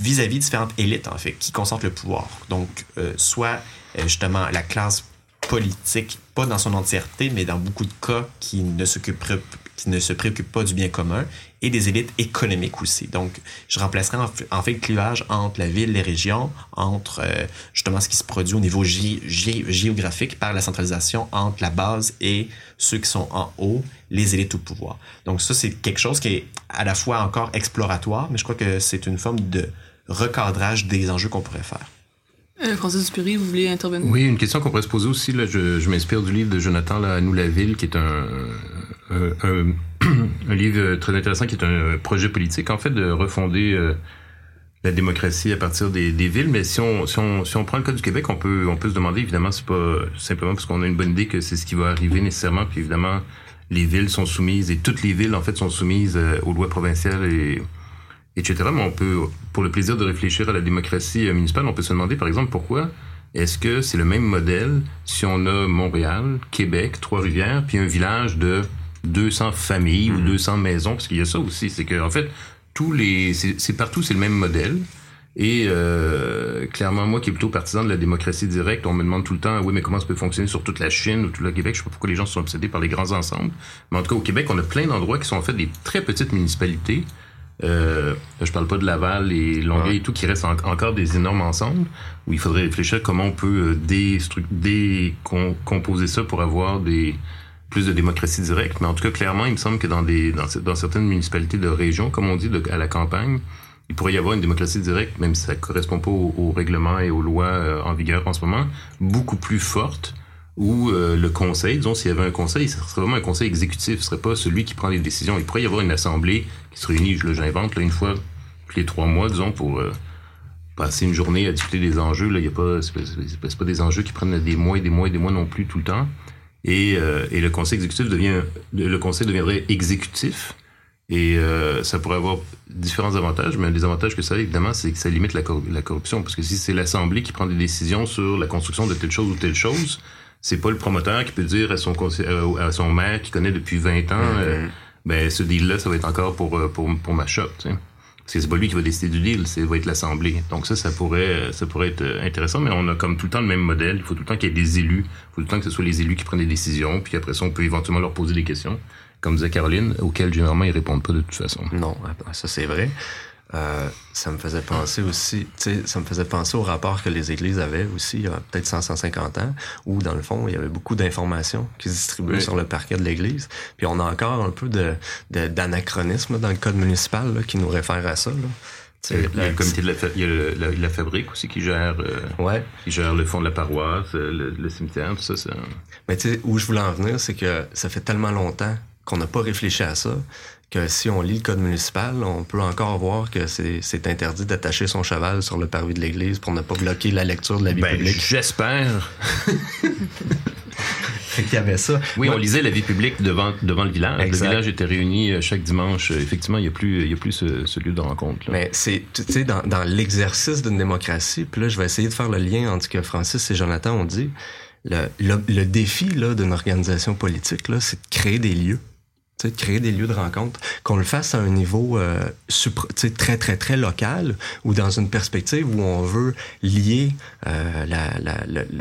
C: vis-à-vis -vis différentes élites, en fait, qui concentrent le pouvoir. Donc, euh, soit euh, justement la classe politique, pas dans son entièreté, mais dans beaucoup de cas qui ne s'occuperait qui ne se préoccupent pas du bien commun, et des élites économiques aussi. Donc, je remplacerai en, fait le clivage entre la ville, les régions, entre euh, justement ce qui se produit au niveau géographique par la centralisation entre la base et ceux qui sont en haut, les élites au pouvoir. Donc ça, c'est quelque chose qui est à la fois encore exploratoire, mais je crois que c'est une forme de recadrage des enjeux qu'on pourrait faire.
B: Euh, Dupury, vous voulez intervenir?
E: Oui, une question qu'on pourrait se poser aussi. Là, je, m'inspire du livre de Jonathan là, Nous la ville, qui est un, un, livre très intéressant, qui est un projet politique, en fait, de refonder euh, la démocratie à partir des, villes. Mais si on, prend le cas du Québec, on peut, on peut se demander, évidemment, c'est pas simplement parce qu'on a une bonne idée que c'est ce qui va arriver nécessairement. Puis évidemment, les villes sont soumises, et toutes les villes, en fait, sont soumises euh, aux lois provinciales et etc. Mais on peut, pour le plaisir de réfléchir à la démocratie municipale, on peut se demander, par exemple, pourquoi est-ce que c'est le même modèle si on a Montréal, Québec, Trois-Rivières, puis un village de 200 familles ou 200 mhm. maisons? Parce qu'il y a ça aussi, c'est que en fait, tous les, c'est partout, c'est le même modèle. Et euh, clairement, moi qui est plutôt partisan de la démocratie directe, on me demande tout le temps, oui, mais comment ça peut fonctionner sur toute la Chine ou tout le Québec? Je sais pas pourquoi les gens sont obsédés par les grands ensembles. Mais en tout cas, au Québec, on a plein d'endroits qui sont en fait des très petites municipalités euh, je parle pas de Laval et Longueuil et tout, qui restent encore des énormes ensembles, où il faudrait réfléchir comment on peut euh, décomposer ça pour avoir des, plus de démocratie directe, mais en tout cas, clairement, il me semble que dans, des, dans, certaines municipalités de région, comme on dit à la campagne, il pourrait y avoir une démocratie directe, même si ça correspond pas aux, règlements et aux lois euh, en vigueur en ce moment, beaucoup plus forte, où euh, le conseil, disons, s'il y avait un conseil, ce serait vraiment un conseil exécutif, ce serait pas celui qui prend les décisions. Il pourrait y avoir une assemblée qui se réunit, je j'invente, là, une fois tous les trois mois, disons, pour euh, passer une journée à discuter des enjeux. Là, il y a pas, c'est pas, pas, des enjeux qui prennent des mois et des mois et des mois non plus tout le temps. Et, euh, et le conseil exécutif devient, le conseil deviendrait exécutif. Et euh, ça pourrait avoir différents avantages, mais un des avantages que ça a, évidemment, c'est que ça limite la, la corruption. Parce que si c'est l'Assemblée qui prend des décisions sur la construction de telle chose ou telle chose, c'est pas le promoteur qui peut dire à son, euh, à son maire qui connaît depuis 20 ans, mm-hmm. ben ce deal-là, ça va être encore pour, pour, pour ma shop. Tu sais. Parce que c'est pas lui qui va décider du deal, c'est va être l'Assemblée. Donc ça, ça pourrait, ça pourrait être intéressant, mais on a comme tout le temps le même modèle. Il faut tout le temps qu'il y ait des élus. Il faut tout le temps que ce soit les élus qui prennent des décisions, puis après ça, on peut éventuellement leur poser des questions, comme disait Caroline, auxquelles généralement ils répondent pas de toute façon.
F: Non, ça c'est vrai. Euh, ça me faisait penser aussi, ça me faisait penser au rapport que les églises avaient aussi il y a peut-être 100, 150 ans, où dans le fond, il y avait beaucoup d'informations qui se distribuaient sur le parquet de l'église. Puis on a encore un peu de, d'anachronisme dans le code municipal qui nous réfère à ça. Là.
E: Il y a le comité de la, il y a la, fabrique aussi qui gère, euh,
F: ouais.
E: qui gère le fond de la paroisse, euh, le, cimetière, tout ça. ça...
F: Mais tu sais, où je voulais en venir, c'est que ça fait tellement longtemps qu'on n'a pas réfléchi à ça que si on lit le code municipal, on peut encore voir que c'est interdit d'attacher son cheval sur le parvis de l'église pour ne pas bloquer la lecture de la vie ben, publique.
E: J'espère.
F: Il y avait ça.
E: Oui, on lisait la vie publique devant, devant le village. Le village était réuni euh, chaque dimanche. Effectivement, il n'y a plus, il y a plus ce, lieu de rencontre.
F: Mais c'est, tu sais, dans, dans l'exercice d'une démocratie, puis là, je vais essayer de faire le lien entre ce que Francis et Jonathan ont dit. Le, le, le défi là, d'une organisation politique, là, c'est de créer des lieux créer des lieux de rencontre, qu'on le fasse à un niveau euh, très, très, très local ou dans une perspective où on veut lier euh,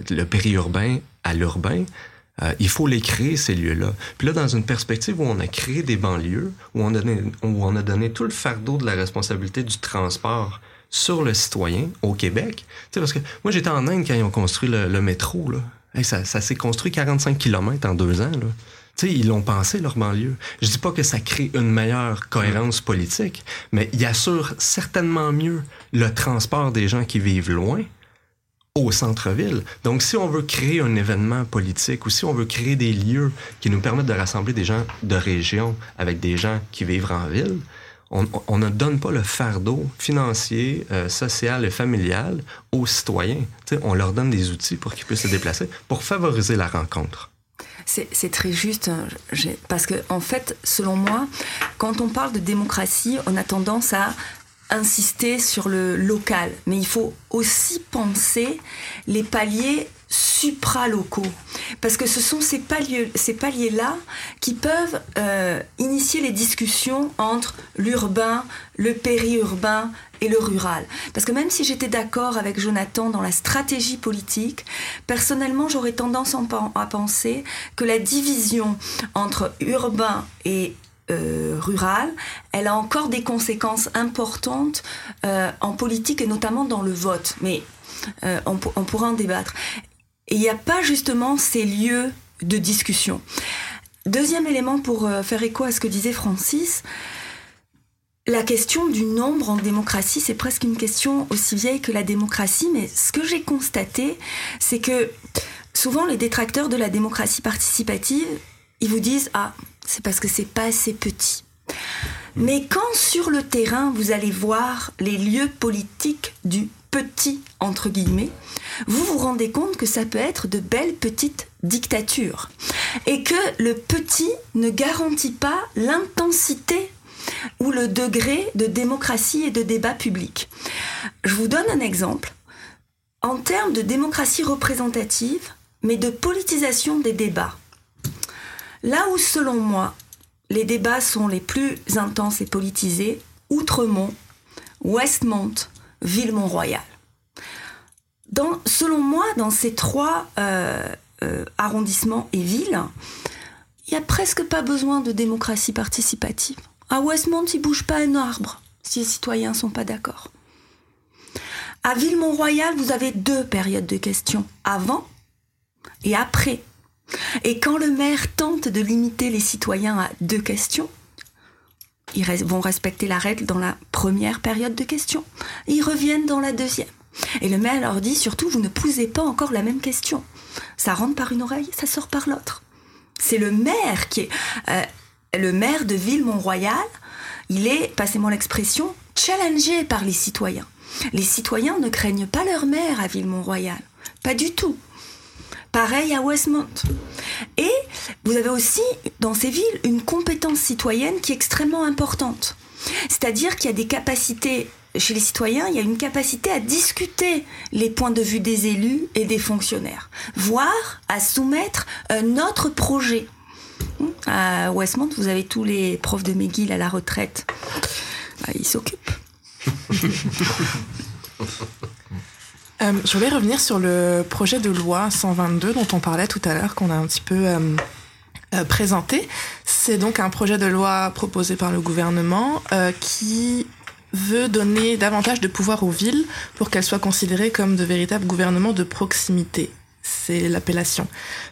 F: le, périurbain à l'urbain, euh, il faut les créer, ces lieux-là. Puis là, dans une perspective où on a créé des banlieues, où on a donné, où on a donné tout le fardeau de la responsabilité du transport sur le citoyen au Québec. parce que moi, j'étais en Inde quand ils ont construit le, métro. Là. ça, ça s'est construit 45 km en deux ans. Là. Sais, ils l'ont pensé, leur banlieue. Je dis pas que ça crée une meilleure cohérence politique, mais il assure certainement mieux le transport des gens qui vivent loin au centre-ville. Donc, si on veut créer un événement politique ou si on veut créer des lieux qui nous permettent de rassembler des gens de région avec des gens qui vivent en ville, on, ne donne pas le fardeau financier, euh, social et familial aux citoyens. on leur donne des outils pour qu'ils puissent se déplacer, pour favoriser la rencontre.
D: C'est très juste, hein. parce que en fait, selon moi, quand on parle de démocratie, on a tendance à insister sur le local, mais il faut aussi penser les paliers supralocaux. Parce que ce sont ces paliers-là qui peuvent euh, initier les discussions entre l'urbain, le périurbain et le rural. Parce que même si j'étais d'accord avec Jonathan dans la stratégie politique, personnellement, j'aurais tendance à penser que la division entre urbain et euh, rural, elle a encore des conséquences importantes euh, en politique et notamment dans le vote. Mais euh, on, pourra en débattre. Il n'y a pas justement ces lieux de discussion. Deuxième élément pour faire écho à ce que disait Francis, la question du nombre en démocratie, c'est presque une question aussi vieille que la démocratie, mais ce que j'ai constaté, c'est que souvent les détracteurs de la démocratie participative, ils vous disent Ah, c'est parce que c'est pas assez petit. Mais quand sur le terrain, vous allez voir les lieux politiques du petit, entre guillemets, vous vous rendez compte que ça peut être de belles petites dictatures. Et que le petit ne garantit pas l'intensité ou le degré de démocratie et de débat public. Je vous donne un exemple. En termes de démocratie représentative, mais de politisation des débats. Là où, selon moi, les débats sont les plus intenses et politisés, Outremont, Westmont, Villemont-Royal. selon moi, dans ces trois euh, euh, arrondissements et villes, il n'y a presque pas besoin de démocratie participative. À Westmont, il bouge pas un arbre si les citoyens sont pas d'accord. À Villemont-Royal, vous avez deux périodes de questions, avant et après Et quand le maire tente de limiter les citoyens à deux questions, ils vont respecter la règle dans la première période de questions. Ils reviennent dans la deuxième. Et le maire leur dit surtout, vous ne posez pas encore la même question. Ça rentre par une oreille, ça sort par l'autre. C'est le maire qui est euh, le maire de Ville-Mont-Royal. Il est, passez-moi l'expression, challengé par les citoyens. Les citoyens ne craignent pas leur maire à Ville-Mont-Royal. Pas du tout. Pareil à Westmont. Et vous avez aussi, dans ces villes, une compétence citoyenne qui est extrêmement importante. C'est-à-dire qu'il y a des capacités chez les citoyens, il y a une capacité à discuter les points de vue des élus et des fonctionnaires, voire à soumettre un autre projet. À Westmont, vous avez tous les profs de McGill à la retraite. Bah, ils s'occupent.
A: Euh, je voulais revenir sur le projet de loi 122 dont on parlait tout à l'heure, qu'on a un petit peu euh, euh, présenté. C'est donc un projet de loi proposé par le gouvernement qui veut donner davantage de pouvoir aux villes pour qu'elles soient considérées comme de véritables gouvernements de proximité c'est l'appellation.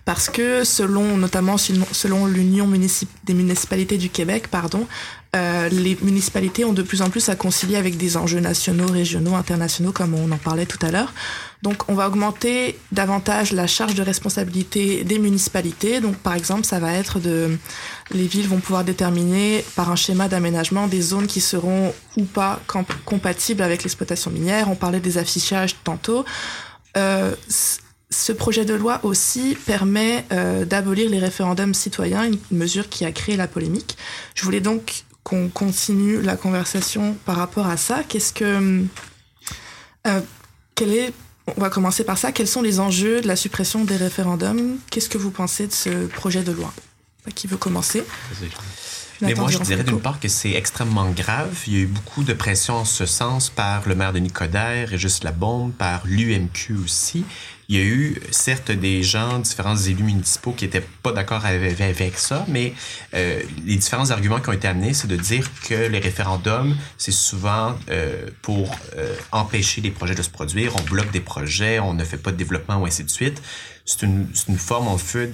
A: Parce que selon, notamment selon l'Union des municipalités du Québec, pardon, euh, les municipalités ont de plus en plus à concilier avec des enjeux nationaux, régionaux, internationaux, comme on en parlait tout à l'heure. Donc, on va augmenter davantage la charge de responsabilité des municipalités. Donc, par exemple, ça va être de, les villes vont pouvoir déterminer par un schéma d'aménagement des zones qui seront ou pas compatibles avec l'exploitation minière. On parlait des affichages tantôt. Euh, ce projet de loi aussi permet euh, d'abolir les référendums citoyens, une mesure qui a créé la polémique. Je voulais donc qu'on continue la conversation par rapport à ça. Qu'est-ce que, euh, quel est, on va commencer par ça. Quels sont les enjeux de la suppression des référendums? Qu'est-ce que vous pensez de ce projet de loi? Qui veut commencer?
C: Mais moi, je dirais d'une part que c'est extrêmement grave. Il y a eu beaucoup de pression en ce sens par le maire de Nicodère, Régis Labombe, par l'UMQ aussi. Il y a eu, certes, des gens, différents élus municipaux qui n'étaient pas d'accord avec, ça, mais euh, les différents arguments qui ont été amenés, c'est de dire que les référendums, c'est souvent euh, pour euh, empêcher les projets de se produire. On bloque des projets, on ne fait pas de développement ou ainsi de suite. C'est une, forme, en fait,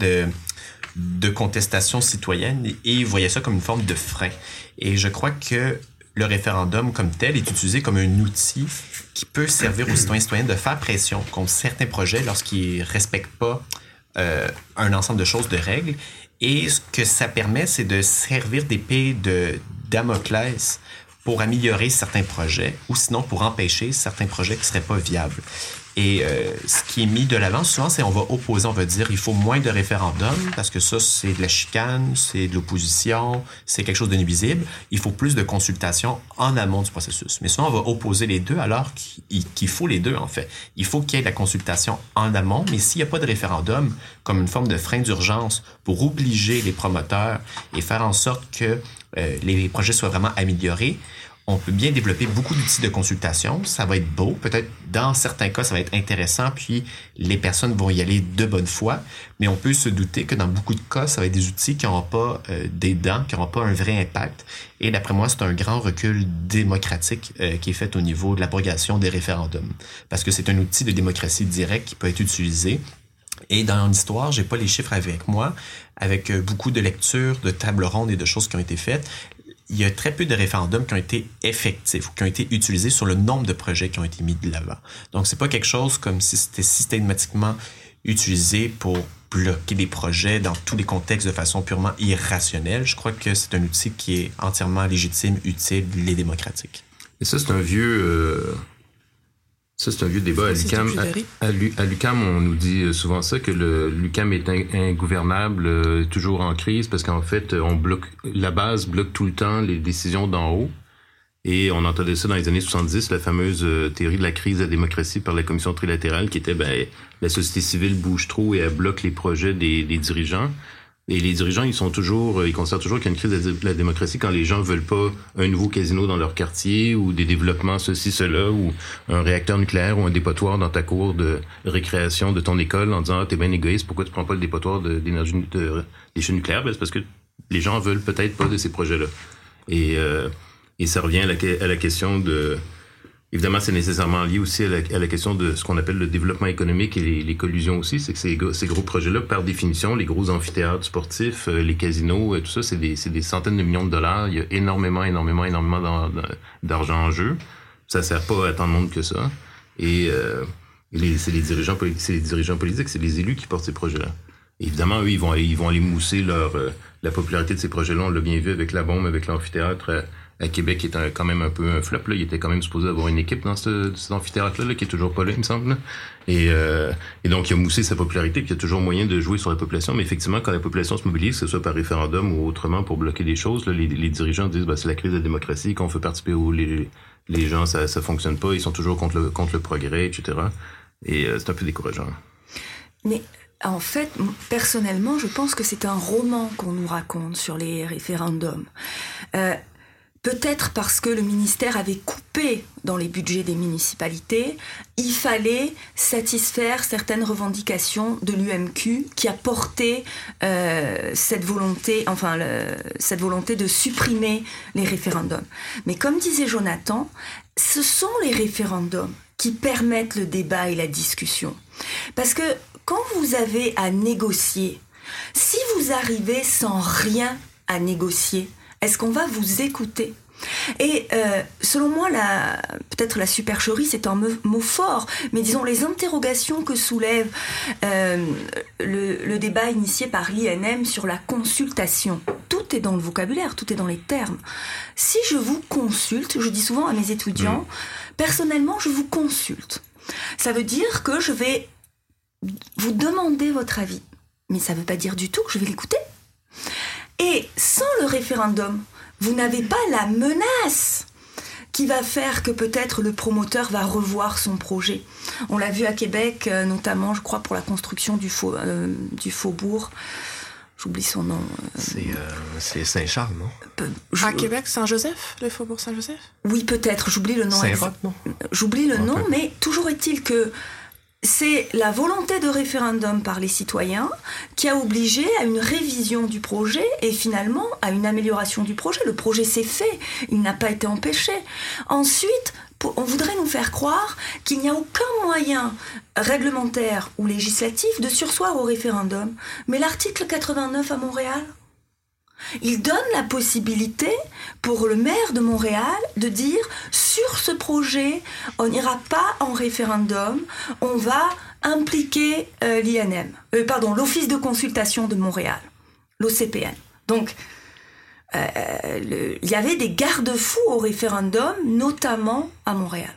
C: de contestation citoyenne et ils voyaient ça comme une forme de frein. Et je crois que le référendum comme tel est utilisé comme un outil qui peut servir aux citoyens et citoyennes de faire pression contre certains projets lorsqu'ils respectent pas euh, un ensemble de choses, de règles. Et ce que ça permet, c'est de servir d'épée de Damoclès pour améliorer certains projets ou sinon pour empêcher certains projets qui seraient pas viables. Et euh, ce qui est mis de l'avant souvent, c'est on va opposer, on va dire il faut moins de référendums parce que ça, c'est de la chicane, c'est de l'opposition, c'est quelque chose de nuisible. Il faut plus de consultations en amont du processus. Mais souvent, on va opposer les deux alors qu'il faut les deux, en fait. Il faut qu'il y ait de la consultation en amont, mais s'il n'y a pas de référendum comme une forme de frein d'urgence pour obliger les promoteurs et faire en sorte que euh, les projets soient vraiment améliorés, on peut bien développer beaucoup d'outils de consultation. Ça va être beau. Peut-être dans certains cas, ça va être intéressant, puis les personnes vont y aller de bonne foi. Mais on peut se douter que dans beaucoup de cas, ça va être des outils qui n'auront pas euh, des dents, qui n'auront pas un vrai impact. Et d'après moi, c'est un grand recul démocratique euh, qui est fait au niveau de l'abrogation des référendums. Parce que c'est un outil de démocratie directe qui peut être utilisé et dans l'histoire, j'ai pas les chiffres avec moi, avec euh, beaucoup de lectures, de tables rondes et de choses qui ont été faites il y a très peu de référendums qui ont été effectifs ou qui ont été utilisés sur le nombre de projets qui ont été mis de l'avant. Donc, c'est pas quelque chose comme si c'était systématiquement utilisé pour bloquer des projets dans tous les contextes de façon purement irrationnelle. Je crois que c'est un outil qui est entièrement légitime, utile et démocratique.
E: Et ça, c'est un vieux... Euh, ça, c'est un vieux débat. À l'UCAM, à, l'UCAM, on nous dit souvent ça, que le l'UCAM est ingouvernable, euh, toujours en crise, parce qu'en fait, on bloque, la base bloque tout le temps les décisions d'en haut. Et on entendait ça dans les années 70, la fameuse euh, théorie de la crise de la démocratie par la commission trilatérale, qui était, ben, la société civile bouge trop et elle bloque les projets des, des dirigeants. Et les dirigeants, ils sont toujours, euh, ils constatent toujours qu'il y a une crise de la démocratie quand les gens veulent pas un nouveau casino dans leur quartier ou des développements ceci, cela ou un réacteur nucléaire ou un dépotoir dans ta cour de récréation de ton école en disant, ah, t'es bien égoïste, pourquoi tu prends pas le dépotoir d'énergie de, déchets nucléaires? Ben, c'est parce que les gens veulent peut-être pas de ces projets-là. Et, euh, et ça revient à la, à la question de, Évidemment, c'est nécessairement lié aussi à la, question de ce qu'on appelle le développement économique et les, collusions aussi. C'est que ces, ces gros projets-là, par définition, les gros amphithéâtres sportifs, euh, les casinos et tout ça, c'est des, des, centaines de millions de dollars. Il y a énormément, énormément, énormément d'argent en jeu. Ça sert pas à tant de monde que ça. Et, euh, c'est les dirigeants, les dirigeants politiques, c'est les élus qui portent ces projets-là. Évidemment, eux, ils vont, ils vont aller mousser leur, euh, la popularité de ces projets-là. On l'a bien vu avec la bombe, avec l'amphithéâtre euh, à Québec, qui est quand même un peu un flop. Là. Il était quand même supposé avoir une équipe dans ce, cet amphithéâtre-là, qui est toujours pas là, il me semble. Et, euh, et donc, il a moussé sa popularité, puis il y a toujours moyen de jouer sur la population. Mais effectivement, quand la population se mobilise, que ce soit par référendum ou autrement pour bloquer des choses, là, les, les, dirigeants disent bah, c'est la crise de la démocratie, qu'on veut participer où les, les gens, ça, ça fonctionne pas, ils sont toujours contre le, contre le progrès, etc. Et euh, c'est un peu décourageant.
D: Mais en fait, personnellement, je pense que c'est un roman qu'on nous raconte sur les référendums. Euh, Peut-être parce que le ministère avait coupé dans les budgets des municipalités, il fallait satisfaire certaines revendications de l'UMQ qui a porté euh, cette volonté, enfin cette volonté de supprimer les référendums. Mais comme disait Jonathan, ce sont les référendums qui permettent le débat et la discussion. Parce que quand vous avez à négocier, si vous arrivez sans rien à négocier, est-ce qu'on va vous écouter? Et euh, selon moi, peut-être la supercherie, c'est un mot fort, mais disons les interrogations que soulève euh, le, débat initié par l'INM sur la consultation. Tout est dans le vocabulaire, tout est dans les termes. Si je vous consulte, je dis souvent à mes étudiants, mmh. personnellement, je vous consulte. Ça veut dire que je vais vous demander votre avis. Mais ça ne veut pas dire du tout que je vais l'écouter. Et sans le référendum, vous n'avez pas la menace qui va faire que peut-être le promoteur va revoir son projet. On l'a vu à Québec, euh, notamment, je crois, pour la construction du, euh, du faubourg. J'oublie son nom.
F: Euh. C'est Saint-Charles, non?
A: À Québec, Saint-Joseph, le faubourg Saint-Joseph?
D: Oui, peut-être. J'oublie le nom.
F: Saint-Roch, non?
D: J'oublie le nom, mais toujours est-il que c'est la volonté de référendum par les citoyens qui a obligé à une révision du projet et finalement à une amélioration du projet. Le projet s'est fait, il n'a pas été empêché. Ensuite, on voudrait nous faire croire qu'il n'y a aucun moyen réglementaire ou législatif de sursoir au référendum. Mais l'article 89 à Montréal, il donne la possibilité pour le maire de Montréal de dire sur ce projet, on n'ira pas en référendum, on va impliquer euh, l'INM, euh, pardon, l'Office de consultation de Montréal, l'OCPN. Donc, euh, il y avait des garde-fous au référendum, notamment à Montréal.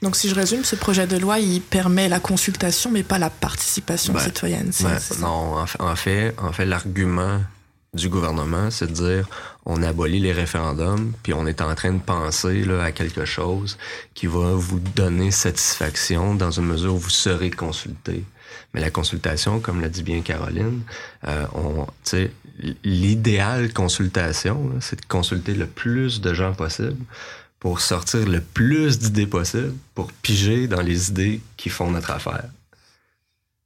A: Donc si je résume, ce projet de loi, il permet la consultation, mais pas la participation ben, citoyenne.
F: Ben, non, en fait, en fait l'argument du gouvernement, c'est de dire on abolit les référendums, puis on est en train de penser là, à quelque chose qui va vous donner satisfaction dans une mesure où vous serez consulté. Mais la consultation, comme l'a dit bien Caroline, euh, on, l'idéal consultation, c'est de consulter le plus de gens possible pour sortir le plus d'idées possibles, pour piger dans les idées qui font notre affaire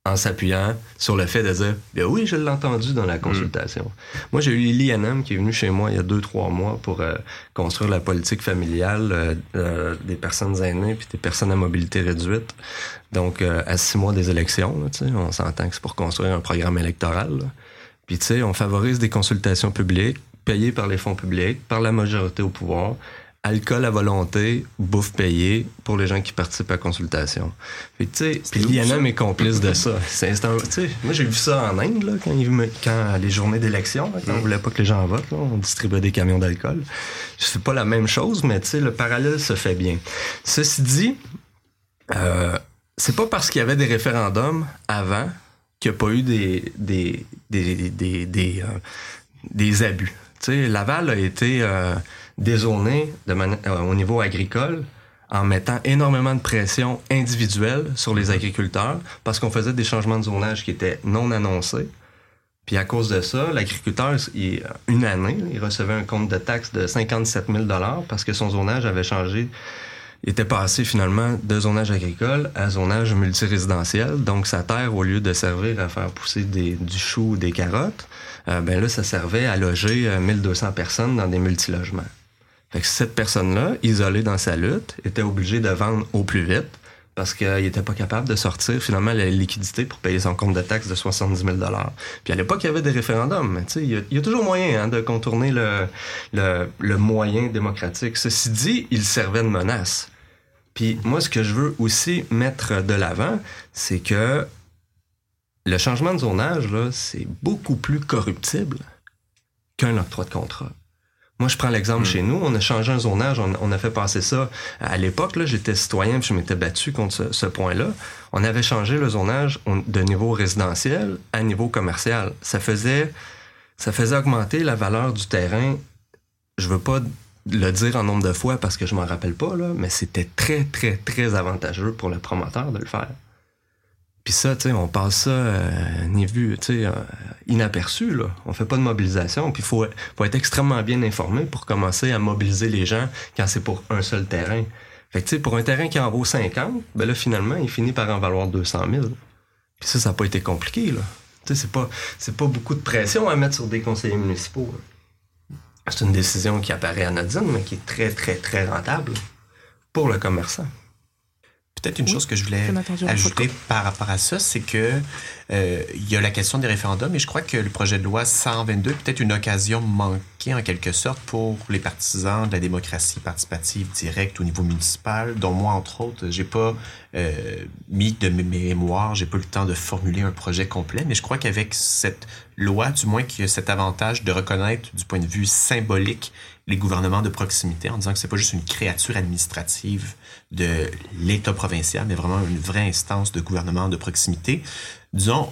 F: en s'appuyant sur le fait de dire bien oui, je l'ai entendu dans la consultation. Moi, j'ai eu l'INM qui est venu chez moi il y a deux, trois mois pour euh, construire la politique familiale euh, euh, des personnes aînées puis des personnes à mobilité réduite. Donc, à six mois des élections, on s'entend que c'est pour construire un programme électoral. Puis, tu sais, on favorise des consultations publiques payées par les fonds publics, par la majorité au pouvoir, alcool à volonté, bouffe payée pour les gens qui participent à la consultation. Puis tu sais, l'INM est complice de ça. C'est moi j'ai vu ça en Inde là, quand, quand les journées d'élection, quand on voulait pas que les gens votent, on distribuait des camions d'alcool. C'est pas la même chose, mais tu sais le parallèle se fait bien. Ceci dit, euh, c'est pas parce qu'il y avait des référendums avant qu'il n'y a pas eu des des des des, des, euh, abus. Tu sais, Laval a été euh, dézoné de euh, au niveau agricole en mettant énormément de pression individuelle sur les agriculteurs parce qu'on faisait des changements de zonage qui étaient non annoncés. Puis à cause de ça, l'agriculteur, une année, il recevait un compte de taxes de 57 000 parce que son zonage avait changé. Il était passé finalement de zonage agricole à zonage multirésidentiel. Donc sa terre, au lieu de servir à faire pousser du chou ou des carottes, euh, ben là, ça servait à loger 1200 euh, personnes dans des multilogements. Fait que cette personne-là, isolée dans sa lutte, était obligée de vendre au plus vite parce qu'il n'était pas capable de sortir finalement la liquidité pour payer son compte de taxe de 70 000 Puis à l'époque, il y avait des référendums. Il, y il y a toujours moyen hein, de contourner le, le, le, moyen démocratique. Ceci dit, il servait de menace. Puis moi, ce que je veux aussi mettre de l'avant, c'est que le changement de zonage, c'est beaucoup plus corruptible qu'un octroi de contrat. Moi, je prends l'exemple hmm. chez nous. On a changé un zonage. On, a fait passer ça. À l'époque, là, j'étais citoyen puis je m'étais battu contre ce, point-là. On avait changé le zonage de niveau résidentiel à niveau commercial. Ça faisait, ça faisait augmenter la valeur du terrain. Je veux pas le dire en nombre de fois parce que je m'en rappelle pas, là, mais c'était très, très, très avantageux pour le promoteur de le faire. Puis ça, tu sais, on passe ça euh, ni vu, tu sais, euh, inaperçu, là. On fait pas de mobilisation. Puis il faut, faut être extrêmement bien informé pour commencer à mobiliser les gens quand c'est pour un seul terrain. Fait que, tu sais, pour un terrain qui en vaut 50, ben là, finalement, il finit par en valoir 200 000. Puis ça, ça n'a pas été compliqué, là. Tu sais, c'est pas, pas beaucoup de pression à mettre sur des conseillers municipaux. C'est une décision qui apparaît anodine, mais qui est très, très, très rentable pour le commerçant.
C: Peut-être une chose que je voulais ajouter par rapport à ça, c'est que euh, il y a la question des référendums et je crois que le projet de loi 122 est peut-être une occasion manquée en quelque sorte pour les partisans de la démocratie participative directe au niveau municipal, dont moi entre autres, j'ai pas euh, mis de mes mémoires, j'ai pas eu le temps de formuler un projet complet, mais je crois qu'avec cette loi, du moins qu'il y a cet avantage de reconnaître du point de vue symbolique les gouvernements de proximité en disant que c'est pas juste une créature administrative de l'État provincial, mais vraiment une vraie instance de gouvernement de proximité. Disons,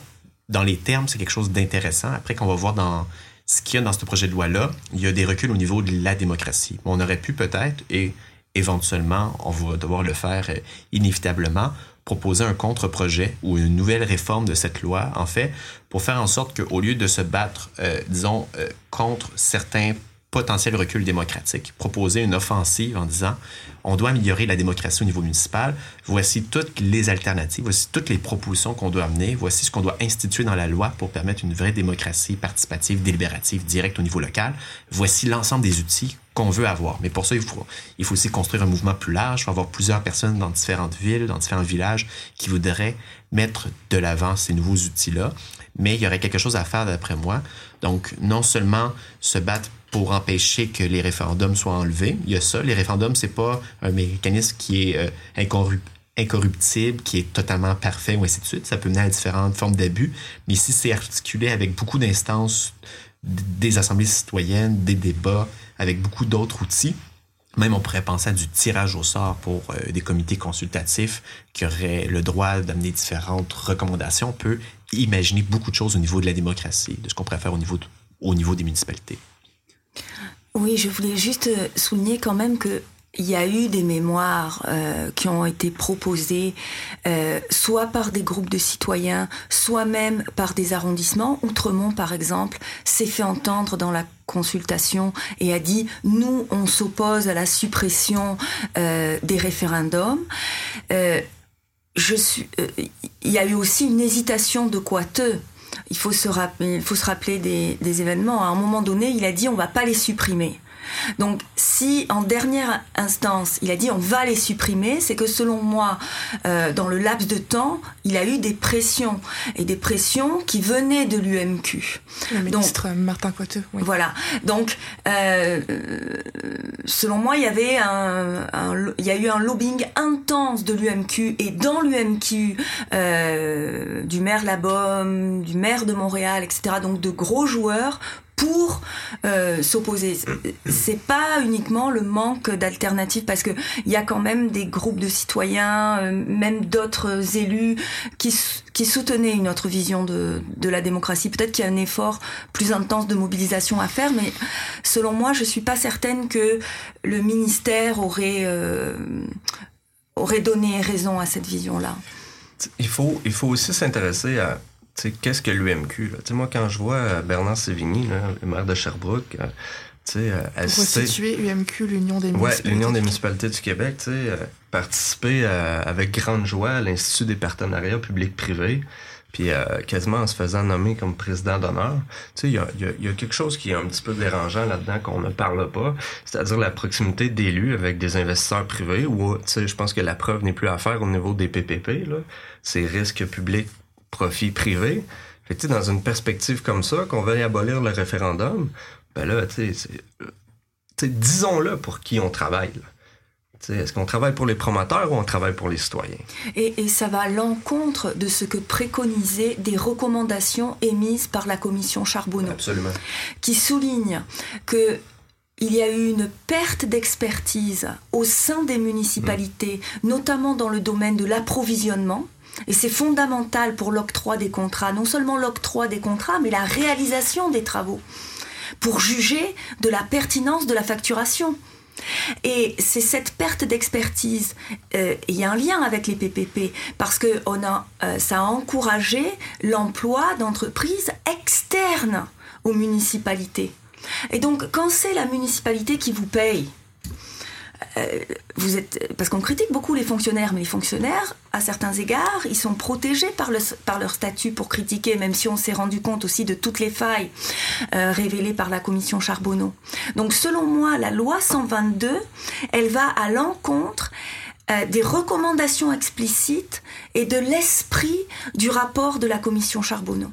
C: dans les termes, c'est quelque chose d'intéressant. Après, qu'on va voir dans ce qu'il y a dans ce projet de loi-là, il y a des reculs au niveau de la démocratie. On aurait pu peut-être, et éventuellement, on va devoir le faire euh, inévitablement, proposer un contre-projet ou une nouvelle réforme de cette loi, en fait, pour faire en sorte qu'au lieu de se battre, euh, disons, euh, contre certains potentiel recul démocratique, proposer une offensive en disant on doit améliorer la démocratie au niveau municipal, voici toutes les alternatives, voici toutes les propositions qu'on doit amener, voici ce qu'on doit instituer dans la loi pour permettre une vraie démocratie participative, délibérative, directe au niveau local, voici l'ensemble des outils qu'on veut avoir. Mais pour ça, il faut, il faut aussi construire un mouvement plus large, il faut avoir plusieurs personnes dans différentes villes, dans différents villages qui voudraient mettre de l'avant ces nouveaux outils-là. Mais il y aurait quelque chose à faire d'après moi. Donc, non seulement se battre pour empêcher que les référendums soient enlevés. Il y a ça. Les référendums, c'est pas un mécanisme qui est euh, incorruptible, qui est totalement parfait ou ainsi de suite. Ça peut mener à différentes formes d'abus. Mais si c'est articulé avec beaucoup d'instances, des assemblées citoyennes, des débats, avec beaucoup d'autres outils, même on pourrait penser à du tirage au sort pour euh, des comités consultatifs qui auraient le droit d'amener différentes recommandations. On peut imaginer beaucoup de choses au niveau de la démocratie, de ce qu'on pourrait faire au niveau, au niveau des municipalités.
D: Oui, je voulais juste euh, souligner quand même que il y a eu des mémoires euh, qui ont été proposées euh, soit par des groupes de citoyens, soit même par des arrondissements. Outremont, par exemple, s'est fait entendre dans la consultation et a dit nous, on s'oppose à la suppression des référendums. Je suis, il y a eu aussi une hésitation de Coiteux il faut se rappeler, il faut se rappeler des, des, événements. À un moment donné, il a dit on va pas les supprimer. Donc si en dernière instance il a dit on va les supprimer, c'est que selon moi, euh, dans le laps de temps, il a eu des pressions et des pressions qui venaient de l'UMQ.
A: Le ministre Martin Coiteux.
D: Oui. Voilà. Donc euh, selon moi, il y avait un, il y a eu un lobbying intense de l'UMQ et dans l'UMQ euh, du maire Labaume, du maire de Montréal, etc. Donc de gros joueurs pour euh, s'opposer. C'est pas uniquement le manque d'alternatives parce que il y a quand même des groupes de citoyens, euh, même d'autres élus qui, qui soutenaient une autre vision de, de la démocratie. Peut-être qu'il y a un effort plus intense de mobilisation à faire, mais selon moi, je suis pas certaine que le ministère aurait euh, aurait donné raison à cette vision-là.
F: Il faut, il faut aussi s'intéresser à qu'est-ce que l'UMQ? Moi, quand je vois euh, Bernard Sévigny, le maire de Sherbrooke, euh,
A: euh, situer UMQ, l'Union des municipalités.
F: Ouais, l'Union des municipalités du Québec, euh, participer avec grande joie à l'Institut des partenariats publics-privés. puis euh, quasiment en se faisant nommer comme président d'honneur. Tu sais, il y a, y a, quelque chose qui est un petit peu dérangeant là-dedans qu'on ne parle pas, c'est-à-dire la proximité d'élus avec des investisseurs privés, où, tu sais, je pense que la preuve n'est plus à faire au niveau des PPP, là. C'est risque public, profit privé. Fait dans une perspective comme ça, qu'on veuille abolir le référendum, ben là, tu sais, disons-le pour qui on travaille. Là. Est-ce qu'on travaille pour les promoteurs ou on travaille pour les citoyens?
D: Et, ça va à l'encontre de ce que préconisaient des recommandations émises par la commission Charbonneau.
F: Absolument.
D: Qui souligne que il y a eu une perte d'expertise au sein des municipalités, mm. notamment dans le domaine de l'approvisionnement. Et c'est fondamental pour l'octroi des contrats, non seulement l'octroi des contrats, mais la réalisation des travaux, pour juger de la pertinence de la facturation. Et c'est cette perte d'expertise, euh, il y a un lien avec les PPP, parce que on a, euh, ça a encouragé l'emploi d'entreprises externes aux municipalités. Et donc, quand c'est la municipalité qui vous paye, vous êtes parce qu'on critique beaucoup les fonctionnaires, mais les fonctionnaires, à certains égards, ils sont protégés par leur statut pour critiquer, même si on s'est rendu compte aussi de toutes les failles euh, révélées par la commission Charbonneau. Donc, selon moi, la loi 122, elle va à l'encontre euh, des recommandations explicites et de l'esprit du rapport de la commission Charbonneau.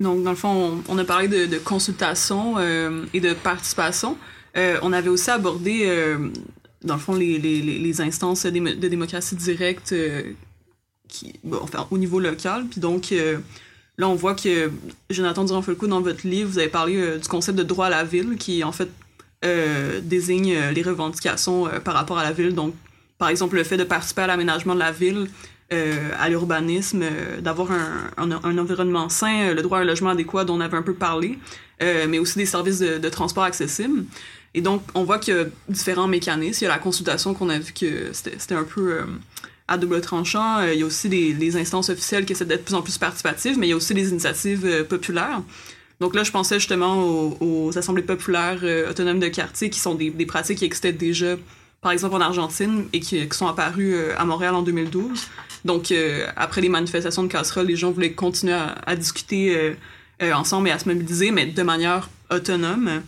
B: Donc, dans le fond, on, a parlé de, consultation et de participation. Euh, on avait aussi abordé, euh, dans le fond, les, instances de, démocratie directe euh, au niveau local. Puis donc, là, on voit que Jonathan Durand-Folco, dans votre livre, vous avez parlé du concept de droit à la ville, qui, en fait, désigne les revendications par rapport à la ville. Donc, par exemple, le fait de participer à l'aménagement de la ville, à l'urbanisme, d'avoir un, environnement sain, le droit à un logement adéquat dont on avait un peu parlé, mais aussi des services de transport accessibles. Et donc, on voit qu'il y a différents mécanismes. Il y a la consultation qu'on a vu que c'était un peu euh, à double tranchant. Euh, il y a aussi des, instances officielles qui essaient d'être de plus en plus participatives, mais il y a aussi des initiatives euh, populaires. Donc là, je pensais justement aux, assemblées populaires autonomes de quartier qui sont des, pratiques qui existaient déjà, par exemple en Argentine, et qui, sont apparues à Montréal en 2012. Donc, après les manifestations de casseroles, les gens voulaient continuer à discuter ensemble et à se mobiliser, mais de manière autonome.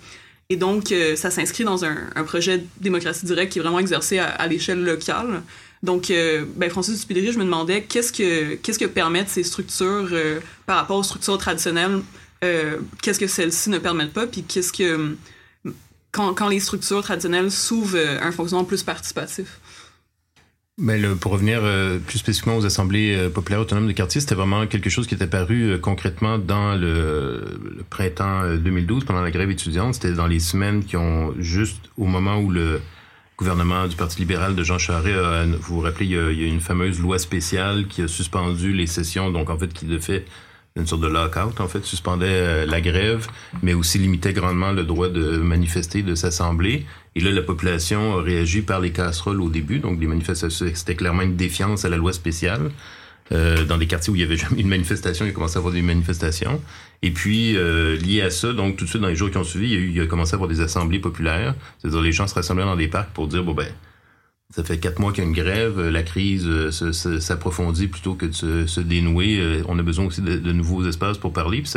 B: Et donc, euh, ça s'inscrit dans un, projet de démocratie directe qui est vraiment exercé à, l'échelle locale. Donc, euh, ben, Francis je me demandais qu'est-ce que, qu'est-ce que permettent ces structures euh, par rapport aux structures traditionnelles, qu'est-ce que celles-ci ne permettent pas, puis qu'est-ce que, quand, quand les structures traditionnelles s'ouvrent un fonctionnement plus participatif?
E: Mais le, pour revenir euh, plus spécifiquement aux assemblées euh, populaires autonomes de quartier, c'était vraiment quelque chose qui est apparu euh, concrètement dans le, le, printemps 2012, pendant la grève étudiante. C'était dans les semaines qui ont juste au moment où le gouvernement du Parti libéral de Jean Charest, vous vous rappelez, il y, a, il y, a, une fameuse loi spéciale qui a suspendu les sessions, donc en fait qui de fait une sorte de lockout, en fait, suspendait euh, la grève, mais aussi limitait grandement le droit de manifester, de s'assembler. Et là, la population a réagi par les casseroles au début, donc des manifestations, c'était clairement une défiance à la loi spéciale. Euh, dans des quartiers où il y avait jamais une manifestation, il a commencé à avoir des manifestations. Et puis, euh, lié à ça, donc tout de suite dans les jours qui ont suivi, il y a, eu, il a commencé à avoir des assemblées populaires. C'est-à-dire les gens se rassemblaient dans des parcs pour dire, bon ben, ça fait quatre mois qu'il y a une grève, la crise euh, s'approfondit plutôt que de se, dénouer. Euh, on a besoin aussi de, nouveaux espaces pour parler. Puis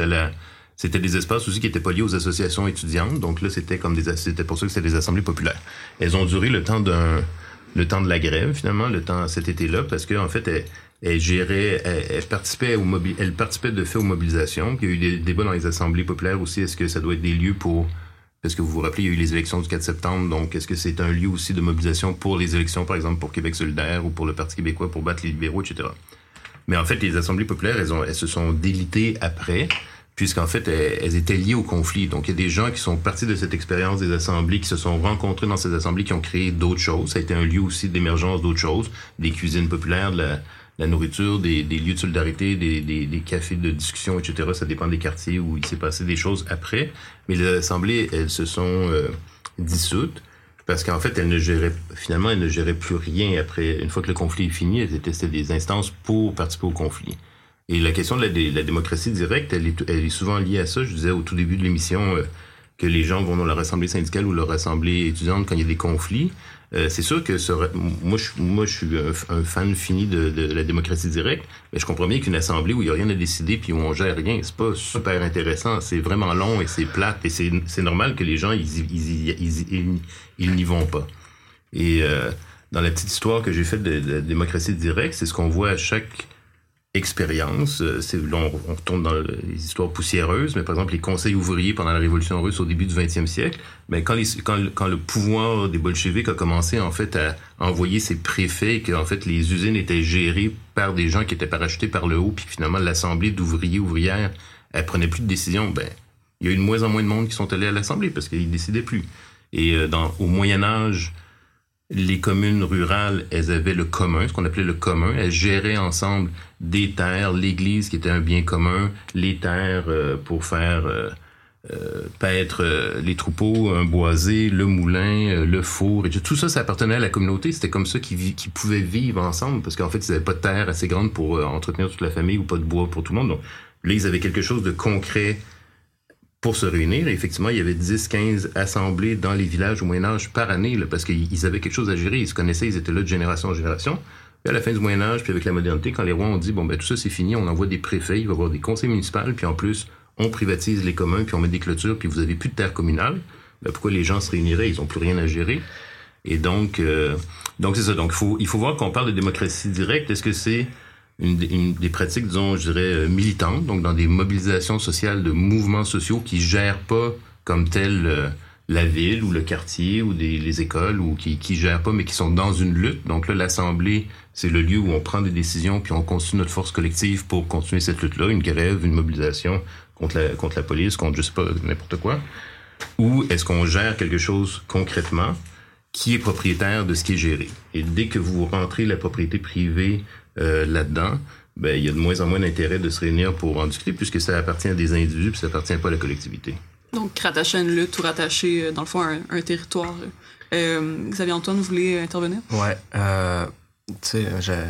E: c'était des espaces aussi qui étaient pas liés aux associations étudiantes. Donc là, c'était comme des c'était pour ça que c'était des assemblées populaires. Elles ont duré le temps d'un le temps de la grève finalement, le temps cet été-là, parce qu'en en fait, elles, géraient, elles, participaient au elles participaient de fait aux mobilisations. il y a eu des débats dans les assemblées populaires aussi. Est-ce que ça doit être des lieux pour est-ce que vous vous rappelez, il y a eu les élections du 4 septembre, donc est-ce que c'est un lieu aussi de mobilisation pour les élections, par exemple pour Québec solidaire ou pour le Parti québécois pour battre les libéraux, etc. Mais en fait, les assemblées populaires, elles, ont, elles se sont délitées après, puisqu'en fait, elles, étaient liées au conflit. Donc, il y a des gens qui sont partis de cette expérience des assemblées, qui se sont rencontrés dans ces assemblées, qui ont créé d'autres choses. Ça a été un lieu aussi d'émergence d'autres choses, des cuisines populaires, de la, nourriture, des, lieux de solidarité, des, cafés de discussion, etc. Ça dépend des quartiers où il s'est passé des choses après. Mais les assemblées, elles se sont euh, dissoutes parce qu'en fait, elles ne géraient, finalement, elles ne géraient plus rien après. Une fois que le conflit est fini, elles étaient des instances pour participer au conflit. Et la question de la, démocratie directe, elle est, souvent liée à ça. Je disais au tout début de l'émission, euh, que les gens vont dans leur assemblée syndicale ou leur assemblée étudiante quand il y a des conflits. Euh, c'est sûr que moi, je, moi, je suis un, fan fini de, de, la démocratie directe, mais je comprends bien qu'une assemblée où il n'y a rien à décider puis où on gère rien, c'est pas super intéressant. C'est vraiment long et c'est plate et c'est normal que les gens, ils, ils, ils, n'y vont pas. Et euh, dans la petite histoire que j'ai faite de, la démocratie directe, c'est ce qu'on voit à chaque expérience. Euh, là, on, retourne dans les histoires poussiéreuses, mais par exemple, les conseils ouvriers pendant la Révolution russe au début du 20e siècle, mais ben, quand, le pouvoir des bolcheviks a commencé en fait à envoyer ses préfets et que en fait les usines étaient gérées par des gens qui étaient parachutés par le haut, puis finalement l'assemblée d'ouvriers ouvrières, elle prenait plus de décisions, ben il y a eu de moins en moins de monde qui sont allés à l'assemblée parce qu'ils décidaient plus. Et euh, au Moyen Âge, les communes rurales, elles avaient le commun, ce qu'on appelait le commun. Elles géraient ensemble des terres, l'église qui était un bien commun, les terres euh, pour faire euh, euh paître euh, les troupeaux, un boisé, le moulin, le four. Et tout ça, ça appartenait à la communauté. C'était comme ça qu'ils pouvaient vivre ensemble parce qu'en fait, ils n'avaient pas de terre assez grande pour entretenir toute la famille ou pas de bois pour tout le monde. Donc là, ils avaient quelque chose de concret pour se réunir. effectivement, il y avait 10, 15 assemblées dans les villages au Moyen Âge par année, là, parce qu'ils avaient quelque chose à gérer. Ils se connaissaient, ils étaient là de génération en génération. Puis à la fin du Moyen Âge, puis avec la modernité, quand les rois ont dit, bon, ben tout ça c'est fini, on envoie des préfets, il va y avoir des conseils municipaux, puis en plus, on privatise les communs, puis on met des clôtures, puis vous avez plus de terre communale. Ben, pourquoi les gens se réuniraient? Ils n'ont plus rien à gérer. Et donc, euh, donc c'est ça. Donc, faut, il faut voir qu'on parle de démocratie directe. Est-ce que c'est une, des pratiques, disons, je dirais, euh, militantes, donc dans des mobilisations sociales de mouvements sociaux qui gèrent pas comme tel euh, la ville ou le quartier ou des, les écoles ou qui, qui gèrent pas, mais qui sont dans une lutte. Donc là, l'Assemblée, c'est le lieu où on prend des décisions puis on construit notre force collective pour continuer cette lutte-là, une grève, une mobilisation contre la, contre la police, contre je sais pas, n'importe quoi. Ou est-ce qu'on gère quelque chose concrètement qui est propriétaire de ce qui est géré? Et dès que vous rentrez la propriété privée euh, là-dedans, ben, il y a de moins en moins d'intérêt de se réunir pour en discuter puisque ça appartient à des individus puis ça appartient pas à la collectivité.
B: Donc, rattacher à une lutte ou rattacher, euh, dans le fond, à un, territoire. Euh, Xavier Antoine, vous voulez intervenir?
F: Ouais. Euh, tu sais,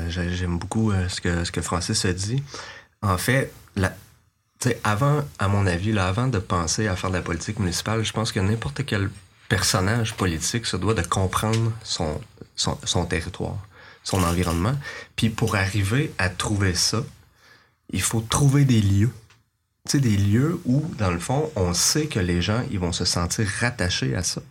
F: j'aime beaucoup ce, que, ce que Francis a dit. En fait, la, avant, à mon avis, là, avant de penser à faire de la politique municipale, je pense que n'importe quel personnage politique se doit de comprendre son, son, son territoire son environnement. Puis pour arriver à trouver ça, il faut trouver des lieux. Tu sais, des lieux où, dans le fond, on sait que les gens, ils vont se sentir rattachés à ça.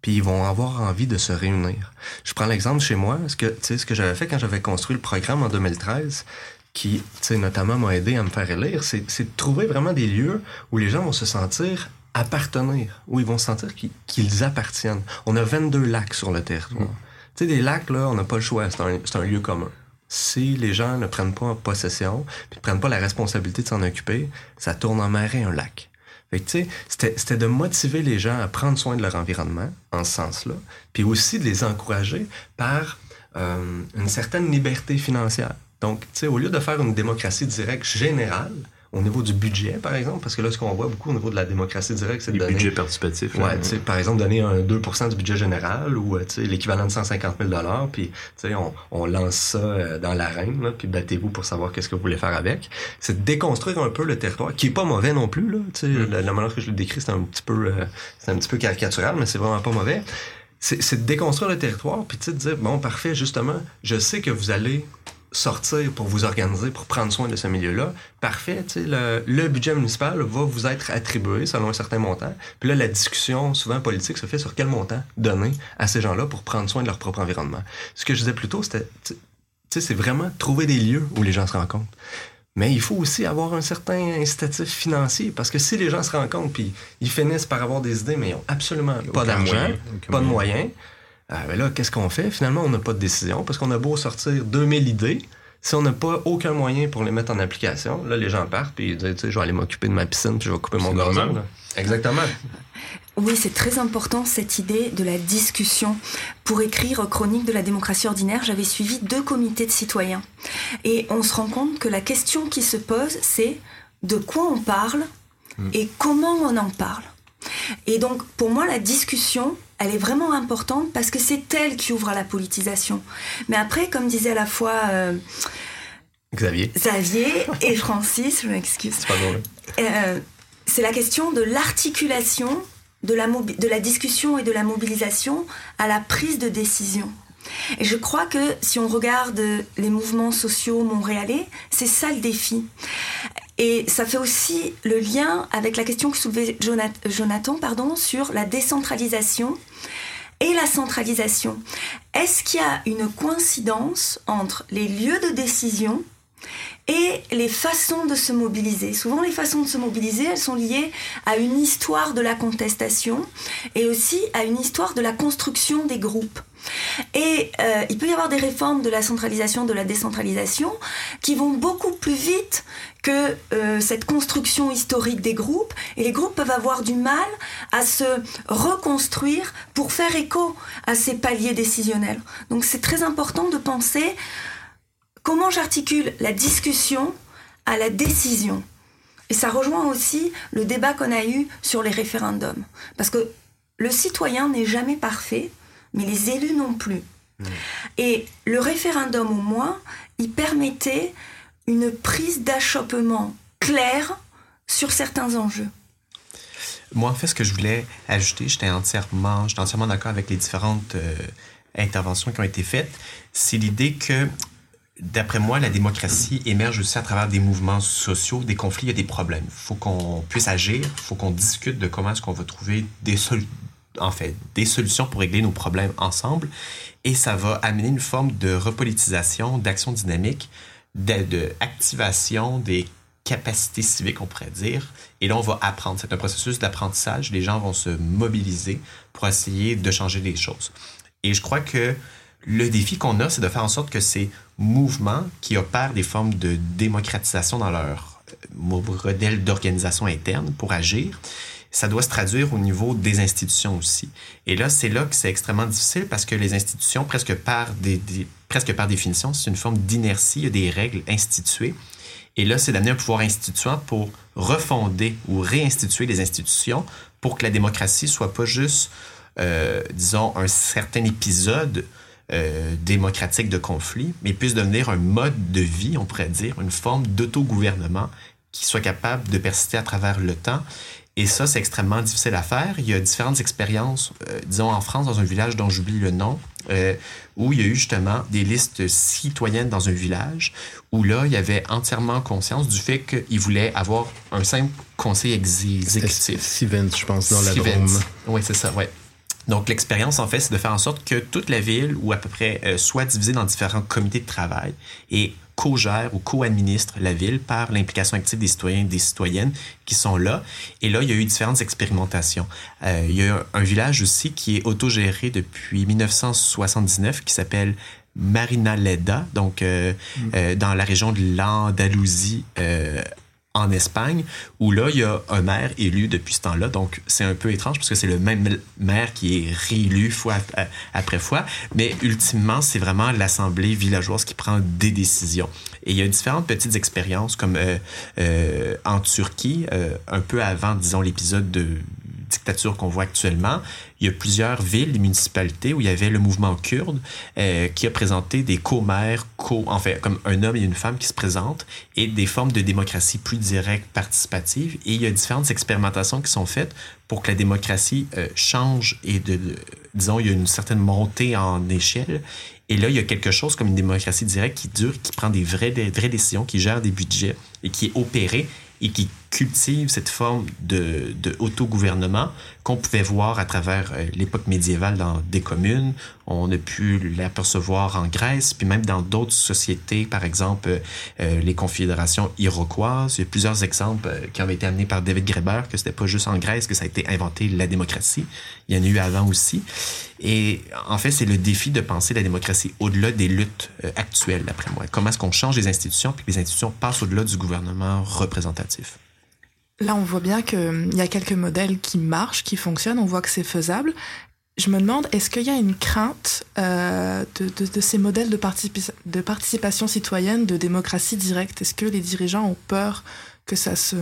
F: Puis ils vont avoir envie de se réunir. Je prends l'exemple chez moi, ce que, tu sais, ce que j'avais fait quand j'avais construit le programme en 2013, qui, tu sais, notamment m'a aidé à me faire élire, c'est de trouver vraiment des lieux où les gens vont se sentir appartenir, où ils vont se sentir qu'ils appartiennent. On a 22 lacs sur le territoire. Sais, des lacs, là, on n'a pas le choix. C'est un, un, lieu commun. Si les gens ne prennent pas possession, puis ne prennent pas la responsabilité de s'en occuper, ça tourne en marée un lac. Fait c'était de motiver les gens à prendre soin de leur environnement, en ce sens-là, puis aussi de les encourager par euh, une certaine liberté financière. Donc, tu au lieu de faire une démocratie directe générale, au niveau du budget, par exemple, parce que là, ce qu'on voit beaucoup au niveau de la démocratie directe, c'est de donner...
E: budget participatif.
F: Ouais, sais, par exemple, donner un 2% du budget général ou euh, l'équivalent de 150 000 puis on, on lance ça euh, dans l'arène, puis battez-vous pour savoir qu'est-ce que vous voulez faire avec. C'est de déconstruire un peu le territoire, qui est pas mauvais non plus. Là, mm. la, la, manière que je le décris, c'est un petit peu euh, c'est un petit peu caricatural, mais c'est vraiment pas mauvais. C'est de déconstruire le territoire, puis de dire, bon, parfait, justement, je sais que vous allez sortir pour vous organiser, pour prendre soin de ce milieu-là, parfait, le, le budget municipal va vous être attribué selon un certain montant. Puis là, la discussion, souvent politique, se fait sur quel montant donner à ces gens-là pour prendre soin de leur propre environnement. Ce que je disais plus tôt, c'était, c'est vraiment trouver des lieux où les gens se rencontrent. Mais il faut aussi avoir un certain incitatif financier, parce que si les gens se rencontrent, puis ils finissent par avoir des idées, mais ils n'ont absolument pas d'argent, pas de moyens, ah, ben là, qu'est-ce qu'on fait? Finalement, on n'a pas de décision parce qu'on a beau sortir 2000 idées. Si on n'a pas aucun moyen pour les mettre en application, là, les gens partent puis ils disent, tu sais, je vais aller m'occuper de ma piscine puis je vais couper mon gazon. Exactement.
D: Oui, c'est très important cette idée de la discussion. Pour écrire Chronique de la démocratie ordinaire, j'avais suivi deux comités de citoyens. Et on se rend compte que la question qui se pose, c'est de quoi on parle mm. et comment on en parle. Et donc, pour moi, la discussion, elle est vraiment importante parce que c'est elle qui ouvre à la politisation. Mais après, comme disait à la fois euh,
F: Xavier.
D: Xavier et Francis, je m'excuse.
F: C'est pas drôle.
D: Euh, c'est la question de l'articulation de la, de la discussion et de la mobilisation à la prise de décision. Et je crois que si on regarde les mouvements sociaux montréalais, c'est ça le défi. Et ça fait aussi le lien avec la question que soulevait Jonathan sur la décentralisation et la centralisation. Est-ce qu'il y a une coïncidence entre les lieux de décision et les façons de se mobiliser. Souvent, les façons de se mobiliser, elles sont liées à une histoire de la contestation et aussi à une histoire de la construction des groupes. Et euh, il peut y avoir des réformes de la centralisation, de la décentralisation, qui vont beaucoup plus vite que euh, cette construction historique des groupes. Et les groupes peuvent avoir du mal à se reconstruire pour faire écho à ces paliers décisionnels. Donc c'est très important de penser comment j'articule la discussion à la décision. Et ça rejoint aussi le débat qu'on a eu sur les référendums. Parce que le citoyen n'est jamais parfait, mais les élus non plus. Mmh. Et le référendum, au moins, il permettait une prise d'achoppement claire sur certains enjeux.
C: Moi, en fait, ce que je voulais ajouter, j'étais entièrement, entièrement d'accord avec les différentes euh, interventions qui ont été faites, c'est l'idée que D'après moi, la démocratie émerge aussi à travers des mouvements sociaux, des conflits, a des problèmes. Il faut qu'on puisse agir, il faut qu'on discute de comment est-ce qu'on va trouver des, en fait, des solutions pour régler nos problèmes ensemble. Et ça va amener une forme de repolitisation, d'action dynamique, d'activation des capacités civiques, on pourrait dire. Et là, on va apprendre. C'est un processus d'apprentissage. Les gens vont se mobiliser pour essayer de changer les choses. Et je crois que le défi qu'on a, c'est de faire en sorte que ces mouvements qui opèrent des formes de démocratisation dans leur euh, modèle d'organisation interne pour agir, ça doit se traduire au niveau des institutions aussi. Et là, c'est là que c'est extrêmement difficile parce que les institutions, presque par, presque par définition, c'est une forme d'inertie, il y a des règles instituées. Et là, c'est d'amener un pouvoir instituant pour refonder ou réinstituer les institutions pour que la démocratie soit pas juste, euh, disons, un certain épisode euh, démocratique de conflit, mais puisse devenir un mode de vie, on pourrait dire, une forme d'autogouvernement qui soit capable de persister à travers le temps. Et ça, c'est extrêmement difficile à faire. Il y a différentes expériences, euh, disons en France, dans un village dont j'oublie le nom, euh, où il y a eu justement des listes citoyennes dans un village, où là, il y avait entièrement conscience du fait qu'ils voulaient avoir un simple conseil exécutif.
E: Sivens, je pense, dans la Drôme.
C: Oui, c'est ça, ouais. Donc, l'expérience, en fait, c'est de faire en sorte que toute la ville, ou à peu près, euh, soit divisée dans différents comités de travail et co-gère ou co-administre la ville par l'implication active des citoyens et des citoyennes qui sont là. Et là, il y a eu différentes expérimentations. Euh, il y a un, village aussi qui est autogéré depuis 1979 qui s'appelle Marina Leda, donc euh, mm. dans la région de l'Andalousie en Espagne, où là, il y a un maire élu depuis ce temps-là. Donc, c'est un peu étrange parce que c'est le même maire qui est réélu fois après fois. Mais ultimement, c'est vraiment l'Assemblée villageoise qui prend des décisions. Et il y a différentes petites expériences, comme euh, euh, en Turquie, euh, un peu avant, disons, l'épisode de dictature qu'on voit actuellement, il y a plusieurs villes municipalités où il y avait le mouvement kurde euh, qui a présenté des co-maires, co, comme un homme et une femme qui se présentent et des formes de démocratie plus directe, participative. Et il y a différentes expérimentations qui sont faites pour que la démocratie euh, change et de, disons, il y a une certaine montée en échelle. Et là, il y a quelque chose comme une démocratie directe qui dure, qui prend des vraies, des vraies décisions, qui gère des budgets et qui est opérée et qui cultive cette forme de, de autogouvernement qu'on pouvait voir à travers euh, l'époque médiévale dans des communes. On a pu l'apercevoir en Grèce, puis même dans d'autres sociétés, par exemple euh, euh, les confédérations iroquoises. Il y a plusieurs exemples qui ont été amenés par David Graeber, que c'était pas juste en Grèce que ça a été inventé la démocratie. Il y en a eu avant aussi. Et en fait, c'est le défi de penser la démocratie au-delà des luttes actuelles, d'après moi. Comment est-ce qu'on change les institutions, puis que les institutions passent au-delà du gouvernement représentatif?
A: Là, on voit bien qu'il y a quelques modèles qui marchent, qui fonctionnent, on voit que c'est faisable. Je me demande, est-ce qu'il y a une crainte euh, de, ces modèles de, participation citoyenne, de démocratie directe? Est-ce que les dirigeants ont peur que ça se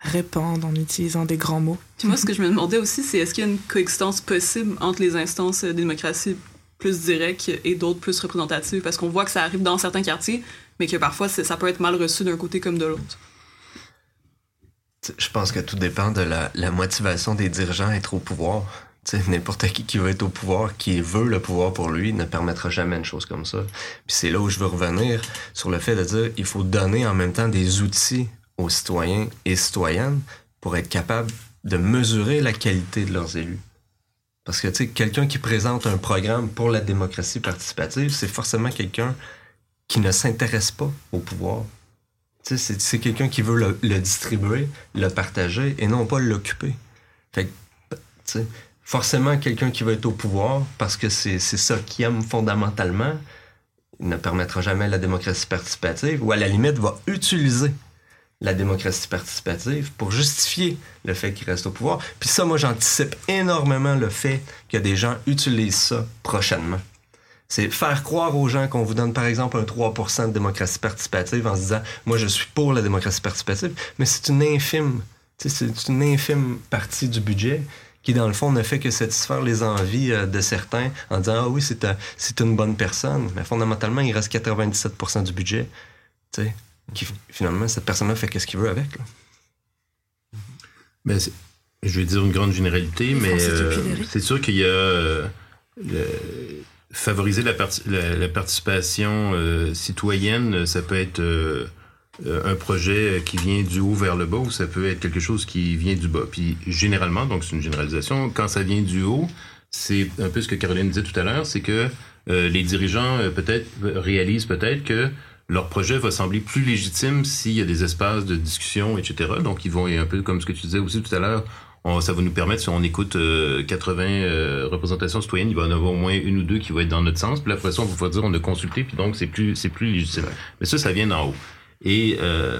A: répande en utilisant des grands mots?
B: Moi, ce que je me demandais aussi, c'est est-ce qu'il y a une coexistence possible entre les instances de démocratie plus directes et d'autres plus représentatives? Parce qu'on voit que ça arrive dans certains quartiers, mais que parfois ça peut être mal reçu d'un côté comme de l'autre.
F: Je pense que tout dépend de la, motivation des dirigeants à être au pouvoir. N'importe qui qui veut être au pouvoir, qui veut le pouvoir pour lui, ne permettra jamais une chose comme ça. Puis c'est là où je veux revenir sur le fait de dire il faut donner en même temps des outils aux citoyens et citoyennes pour être capable de mesurer la qualité de leurs élus. Parce que, quelqu'un qui présente un programme pour la démocratie participative, c'est forcément quelqu'un qui ne s'intéresse pas au pouvoir. C'est quelqu'un qui veut le, distribuer, le partager et non pas l'occuper. Fait forcément, quelqu'un qui veut être au pouvoir, parce que c'est ça qu'il aime fondamentalement, ne permettra jamais la démocratie participative, ou à la limite va utiliser la démocratie participative pour justifier le fait qu'il reste au pouvoir. Puis ça, moi, j'anticipe énormément le fait que des gens utilisent ça prochainement. C'est faire croire aux gens qu'on vous donne, par exemple, un 3% de démocratie participative en se disant, moi, je suis pour la démocratie participative, mais c'est une infime, c'est une infime partie du budget qui, dans le fond, ne fait que satisfaire les envies euh, de certains en disant, ah oui, c'est une bonne personne, mais fondamentalement, il reste 97% du budget. Tu sais, finalement, cette personne-là fait ce qu'il veut avec.
E: Ben, je vais dire une grande généralité, mais euh, c'est sûr qu'il y a euh, favoriser la, la, participation euh, citoyenne, ça peut être un projet qui vient du haut vers le bas ou ça peut être quelque chose qui vient du bas. Puis généralement, donc c'est une généralisation, quand ça vient du haut, c'est un peu ce que Caroline disait tout à l'heure, c'est que les dirigeants peut-être réalisent peut-être que leur projet va sembler plus légitime s'il y a des espaces de discussion, etc. Donc, ils vont, un peu comme ce que tu disais aussi tout à l'heure, ça va nous permettre, si on écoute 80 euh, euh, représentations citoyennes, il va y en avoir au moins une ou deux qui vont être dans notre sens. Puis après ça, on va pouvoir dire on a consulté, puis donc c'est plus c'est plus légitime. Mais ça, ça vient d'en haut. Et euh,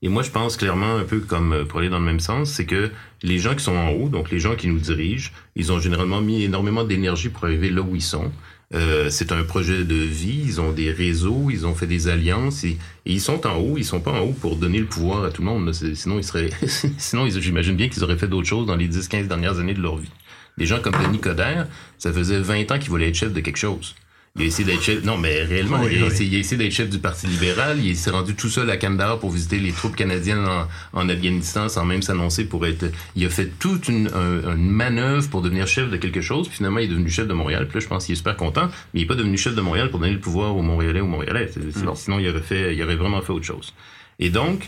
E: et moi, je pense clairement, un peu comme pour aller dans le même sens, c'est que les gens qui sont en haut, donc les gens qui nous dirigent, ils ont généralement mis énormément d'énergie pour arriver là où ils sont. Euh, c'est un projet de vie, ils ont des réseaux, ils ont fait des alliances et, ils sont en haut, ils sont pas en haut pour donner le pouvoir à tout le monde. Sinon, ils seraient, sinon, j'imagine bien qu'ils auraient fait d'autres choses dans les 10-15 dernières années de leur vie. Des gens comme Denis Coderre, ça faisait 20 ans qu'il voulait être chef de quelque chose. Il a essayé d'être chef. Non, mais réellement, il, a essayé, d'être chef du Parti libéral. Il s'est rendu tout seul à Kandahar pour visiter les troupes canadiennes en, Afghanistan sans même s'annoncer pour être. Il a fait toute une, manœuvre pour devenir chef de quelque chose. Puis finalement, il est devenu chef de Montréal. Puis là, je pense qu'il est super content. Mais il n'est pas devenu chef de Montréal pour donner le pouvoir aux Montréalais ou aux Montréalais. Sinon, il aurait fait, il aurait vraiment fait autre chose. Et donc,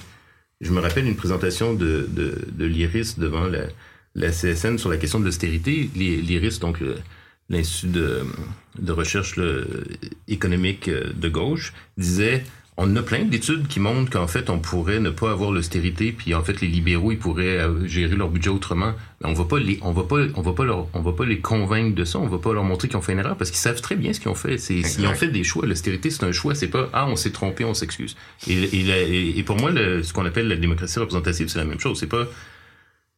E: je me rappelle une présentation de, de, l'IRIS devant la, la CSN sur la question de l'austérité. L'IRIS, donc, l'Institut de, de, recherche économique euh, de gauche, disait on a plein d'études qui montrent qu'en fait, on pourrait ne pas avoir l'austérité, puis en fait, les libéraux, ils pourraient euh, gérer leur budget autrement. Mais on va pas les, on va pas, on va pas leur, on va pas les convaincre de ça. On va pas leur montrer qu'ils ont fait une erreur parce qu'ils savent très bien ce qu'ils ont fait. C'est, s'ils ont fait des choix, l'austérité, c'est un choix. C'est pas, ah, on s'est trompé, on s'excuse. Et, et, et, pour moi, ce qu'on appelle la démocratie représentative, c'est la même chose. C'est pas,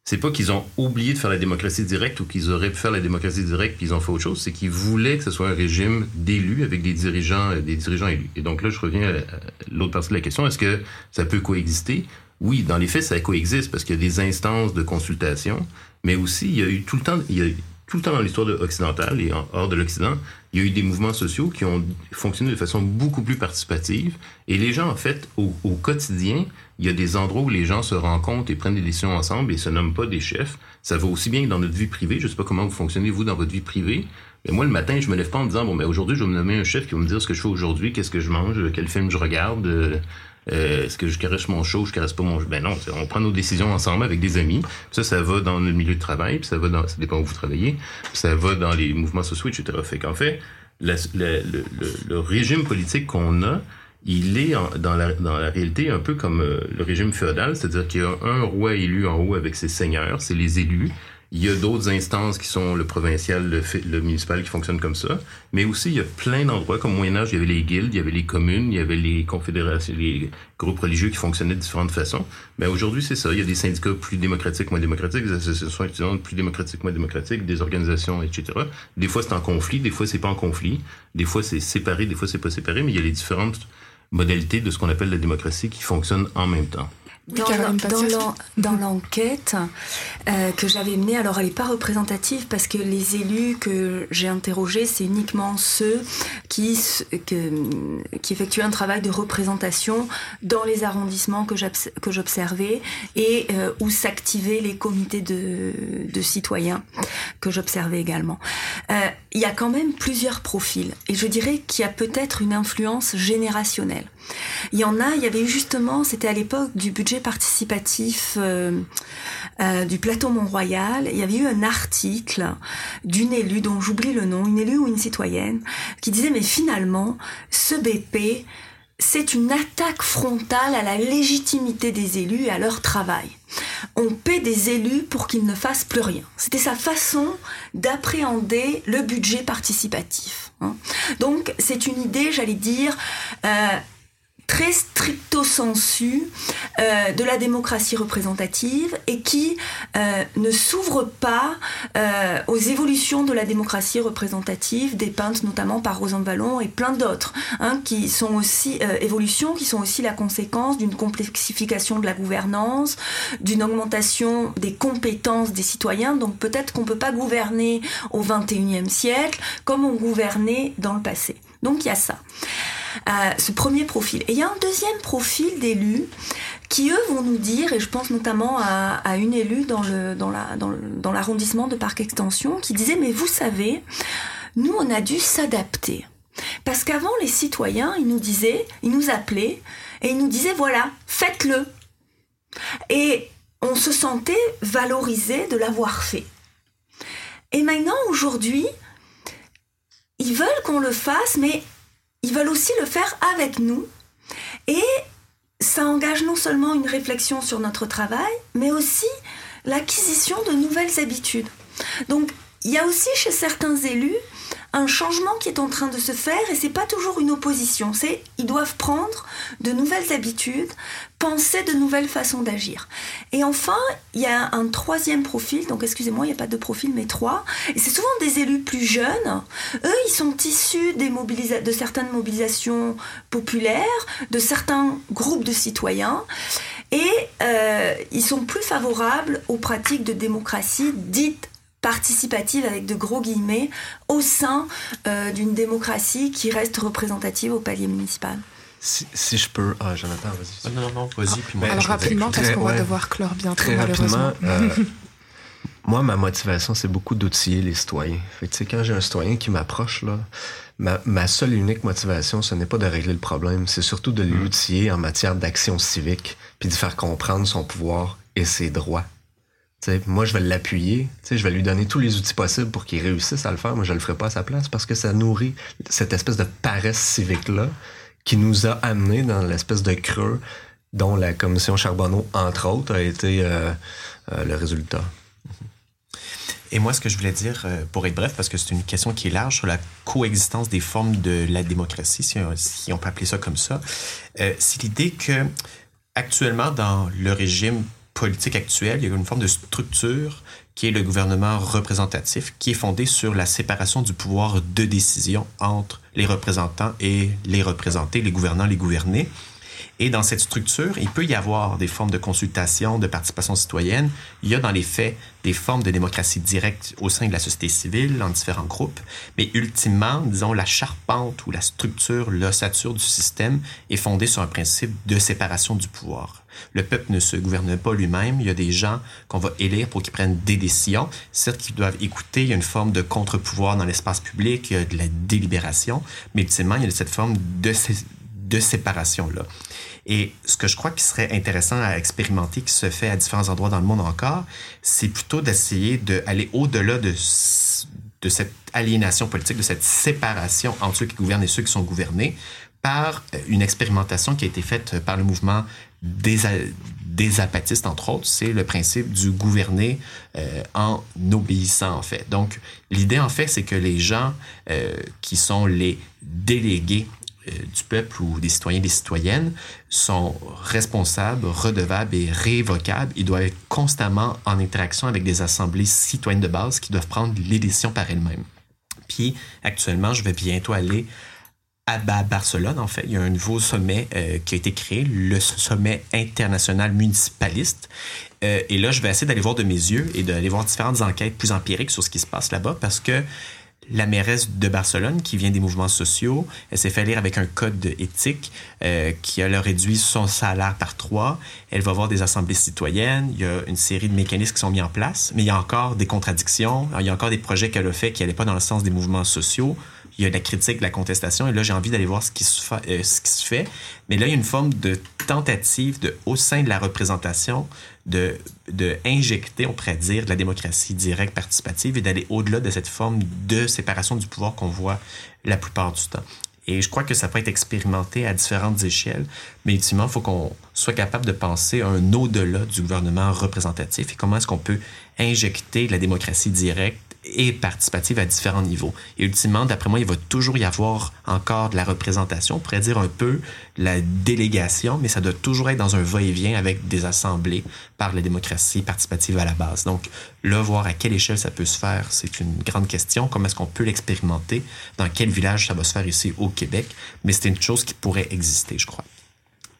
E: c'est pas qu'ils ont oublié de faire la démocratie directe ou qu'ils auraient pu faire la démocratie directe puis ils ont fait autre chose, c'est qu'ils voulaient que ce soit un régime d'élus avec des dirigeants, des dirigeants élus. Et donc là, je reviens à l'autre partie de la question. Est-ce que ça peut coexister? Oui, dans les faits, ça coexiste parce qu'il y a des instances de consultation, mais aussi, il y a eu tout le temps, il y a tout le temps dans l'histoire occidentale et hors de l'Occident, il y a eu des mouvements sociaux qui ont fonctionné de façon beaucoup plus participative. Et les gens, en fait, au, quotidien, il y a des endroits où les gens se rencontrent et prennent des décisions ensemble et se nomment pas des chefs. Ça va aussi bien que dans notre vie privée. Je sais pas comment vous fonctionnez, vous, dans votre vie privée. Mais moi, le matin, je me lève pas en me disant, bon, mais aujourd'hui, je vais me nommer un chef qui va me dire ce que je fais aujourd'hui, qu'est-ce que je mange, quel film je regarde, euh, est-ce que je caresse mon show, je caresse pas mon Ben non, on prend nos décisions ensemble avec des amis. Ça, ça va dans le milieu de travail, puis ça va dans, ça dépend où vous travaillez, puis ça va dans les mouvements sociaux, etc. Fait qu'en fait, le, le, le, régime politique qu'on a, il est dans, la, dans la réalité un peu comme euh, le régime féodal, c'est-à-dire qu'il y a un roi élu en haut avec ses seigneurs, c'est les élus. Il y a d'autres instances qui sont le provincial, le, le, municipal qui fonctionnent comme ça. Mais aussi, il y a plein d'endroits. Comme au Moyen-Âge, il y avait les guildes, il y avait les communes, il y avait les confédérations, les groupes religieux qui fonctionnaient de différentes façons. Mais aujourd'hui, c'est ça. Il y a des syndicats plus démocratiques, moins démocratiques, des associations étudiantes plus démocratiques, moins démocratiques, des organisations, etc. Des fois, c'est en conflit, des fois, c'est pas en conflit. Des fois, c'est séparé, des fois, c'est pas séparé. Mais il y a les différentes modalités de ce qu'on appelle la démocratie qui fonctionnent en même temps.
D: Dans l'enquête euh, que j'avais menée, alors elle n'est pas représentative parce que les élus que j'ai interrogés, c'est uniquement ceux qui, qui effectuaient un travail de représentation dans les arrondissements que j'observais et euh, où s'activaient les comités de, de citoyens que j'observais également. Euh, il y a quand même plusieurs profils et je dirais qu'il y a peut-être une influence générationnelle. Il y en a, il y avait justement, c'était à l'époque du budget participatif euh, euh, du plateau Mont-Royal, il y avait eu un article d'une élue dont j'oublie le nom, une élue ou une citoyenne, qui disait mais finalement, ce BP, c'est une attaque frontale à la légitimité des élus et à leur travail. On paie des élus pour qu'ils ne fassent plus rien. C'était sa façon d'appréhender le budget participatif. Hein. Donc c'est une idée, j'allais dire, euh, très stricto sensu euh, de la démocratie représentative et qui euh, ne s'ouvre pas euh, aux évolutions de la démocratie représentative dépeintes notamment par Rosan Vallon et plein d'autres hein, qui sont aussi évolutions qui sont aussi la conséquence d'une complexification de la gouvernance d'une augmentation des compétences des citoyens. Donc peut-être qu'on peut pas gouverner au 21e siècle comme on gouvernait dans le passé. Donc il y a ça ce premier profil. Et il y a un deuxième profil d'élus qui, eux, vont nous dire, et je pense notamment à, une élue dans, le, dans, la, dans l'arrondissement de Parc Extension, qui disait, mais vous savez, nous, on a dû s'adapter. Parce qu'avant, les citoyens, ils nous disaient, ils nous appelaient, et ils nous disaient, voilà, faites-le. Et on se sentait valorisé de l'avoir fait. Et maintenant, aujourd'hui, ils veulent qu'on le fasse, mais ils veulent aussi le faire avec nous. Et ça engage non seulement une réflexion sur notre travail, mais aussi l'acquisition de nouvelles habitudes. Donc, il y a aussi chez certains élus un changement qui est en train de se faire et c'est pas toujours une opposition. C'est ils doivent prendre de nouvelles habitudes, penser de nouvelles façons d'agir. Et enfin, il y a un troisième profil. Donc excusez-moi, il n'y a pas de profil mais trois. Et c'est souvent des élus plus jeunes. Eux, ils sont issus des de certaines mobilisations populaires, de certains groupes de citoyens. Et euh, ils sont plus favorables aux pratiques de démocratie dites participative avec de gros guillemets au sein euh, d'une démocratie qui reste représentative au palier municipal.
F: Si, je peux. Ah, Jonathan, vas-y.
C: non, non, non, vas-y.
A: Puis Alors, rapidement, parce qu'on va devoir clore bientôt,
F: très
A: malheureusement.
F: Rapidement, euh, moi, ma motivation, c'est beaucoup d'outiller les citoyens. Fait quand j'ai un citoyen qui m'approche, là, ma, ma, seule et unique motivation, ce n'est pas de régler le problème, c'est surtout de mm. l'outiller en matière d'action civique, puis de faire comprendre son pouvoir et ses droits moi, je vais l'appuyer, je vais lui donner tous les outils possibles pour qu'il réussisse à le faire. Moi, je le ferai pas à sa place parce que ça nourrit cette espèce de paresse civique-là qui nous a amené dans l'espèce de creux dont la commission Charbonneau, entre autres, a été euh, euh, le résultat.
C: Et moi, ce que je voulais dire, euh, pour être bref, parce que c'est une question qui est large sur la coexistence des formes de la démocratie, si on peut appeler ça comme ça, c'est l'idée que actuellement, dans le régime politique actuelle, il y a une forme de structure qui est le gouvernement représentatif, qui est fondé sur la séparation du pouvoir de décision entre les représentants et les représentés, les gouvernants, les gouvernés. Et dans cette structure, il peut y avoir des formes de consultation, de participation citoyenne. Il y a dans les faits des formes de démocratie directe au sein de la société civile, en différents groupes. Mais ultimement, disons, la charpente ou la structure, l'ossature du système est fondée sur un principe de séparation du pouvoir. Le peuple ne se gouverne pas lui-même. Il y a des gens qu'on va élire pour qu'ils prennent des décisions. Certes qu'ils doivent écouter, il y a une forme de contre-pouvoir dans l'espace public, il y a de la délibération, mais ultimement, il y a cette forme de, de séparation-là. Et ce que je crois qui serait intéressant à expérimenter, qui se fait à différents endroits dans le monde encore, c'est plutôt d'essayer d'aller au-delà de, cette aliénation politique, de cette séparation entre ceux qui gouvernent et ceux qui sont gouvernés, par une expérimentation qui a été faite par le mouvement des, apatistes, entre autres, c'est le principe du gouverner euh, en obéissant, en fait. Donc, l'idée, en fait, c'est que les gens euh, qui sont les délégués euh, du peuple ou des citoyens des citoyennes sont responsables, redevables et révocables. Ils doivent être constamment en interaction avec des assemblées citoyennes de base qui doivent prendre les décisions par elles-mêmes. Puis, actuellement, je vais bientôt aller à Barcelone, en fait, il y a un nouveau sommet euh, qui a été créé, le sommet international municipaliste. Euh, et là, je vais essayer d'aller voir de mes yeux et d'aller voir différentes enquêtes plus empiriques sur ce qui se passe là-bas parce que la mairesse de Barcelone, qui vient des mouvements sociaux, elle s'est fait lire avec un code éthique euh, qui a réduit son salaire par trois. Elle va voir des assemblées citoyennes. Il y a une série de mécanismes qui sont mis en place, mais il y a encore des contradictions. Il y a encore des projets qu'elle a fait qui n'allaient pas dans le sens des mouvements sociaux il y a de la critique, de la contestation, et là, j'ai envie d'aller voir ce qui, se fait, euh, ce qui se fait. Mais là, il y a une forme de tentative de, au sein de la représentation de, de injecter, on pourrait dire, de la démocratie directe, participative, et d'aller au-delà de cette forme de séparation du pouvoir qu'on voit la plupart du temps. Et je crois que ça peut être expérimenté à différentes échelles, mais ultimement, il faut qu'on soit capable de penser un au-delà du gouvernement représentatif et comment est-ce qu'on peut injecter la démocratie directe et participative à différents niveaux. Et ultimement, d'après moi, il va toujours y avoir encore de la représentation, on pourrait dire un peu la délégation, mais ça doit toujours être dans un va-et-vient avec des assemblées par la démocratie participative à la base. Donc, là, voir à quelle échelle ça peut se faire, c'est une grande question. Comment est-ce qu'on peut l'expérimenter? Dans quel village ça va se faire ici au Québec? Mais c'est une chose qui pourrait exister, je crois.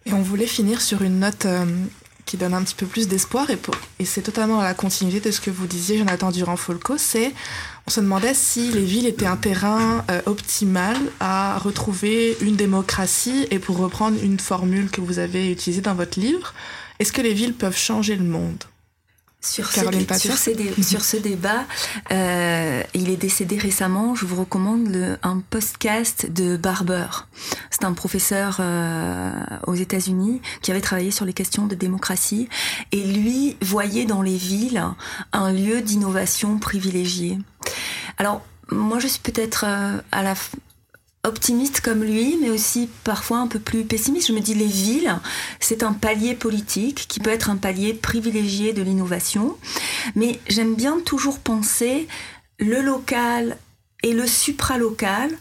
A: Et on voulait finir sur une note euh, qui donne un petit peu plus d'espoir. Et, et c'est totalement à la continuité de ce que vous disiez, Jonathan Durand-Folco, c'est on se demandait si les villes étaient un terrain euh, optimal à retrouver une démocratie. Et pour reprendre une formule que vous avez utilisée dans votre livre, est-ce que les villes peuvent changer le monde?
D: Sur, ce, débat, euh, il est décédé récemment. Je vous recommande le, un podcast de Barber. C'est un professeur euh, aux États-Unis qui avait travaillé sur les questions de démocratie et lui voyait dans les villes un lieu d'innovation privilégié. Alors moi, je suis peut-être euh, à la optimiste comme lui, mais aussi parfois un peu plus pessimiste. Je me dis les villes, c'est un palier politique qui peut être un palier privilégié de l'innovation, mais j'aime bien toujours penser le local et le supralocal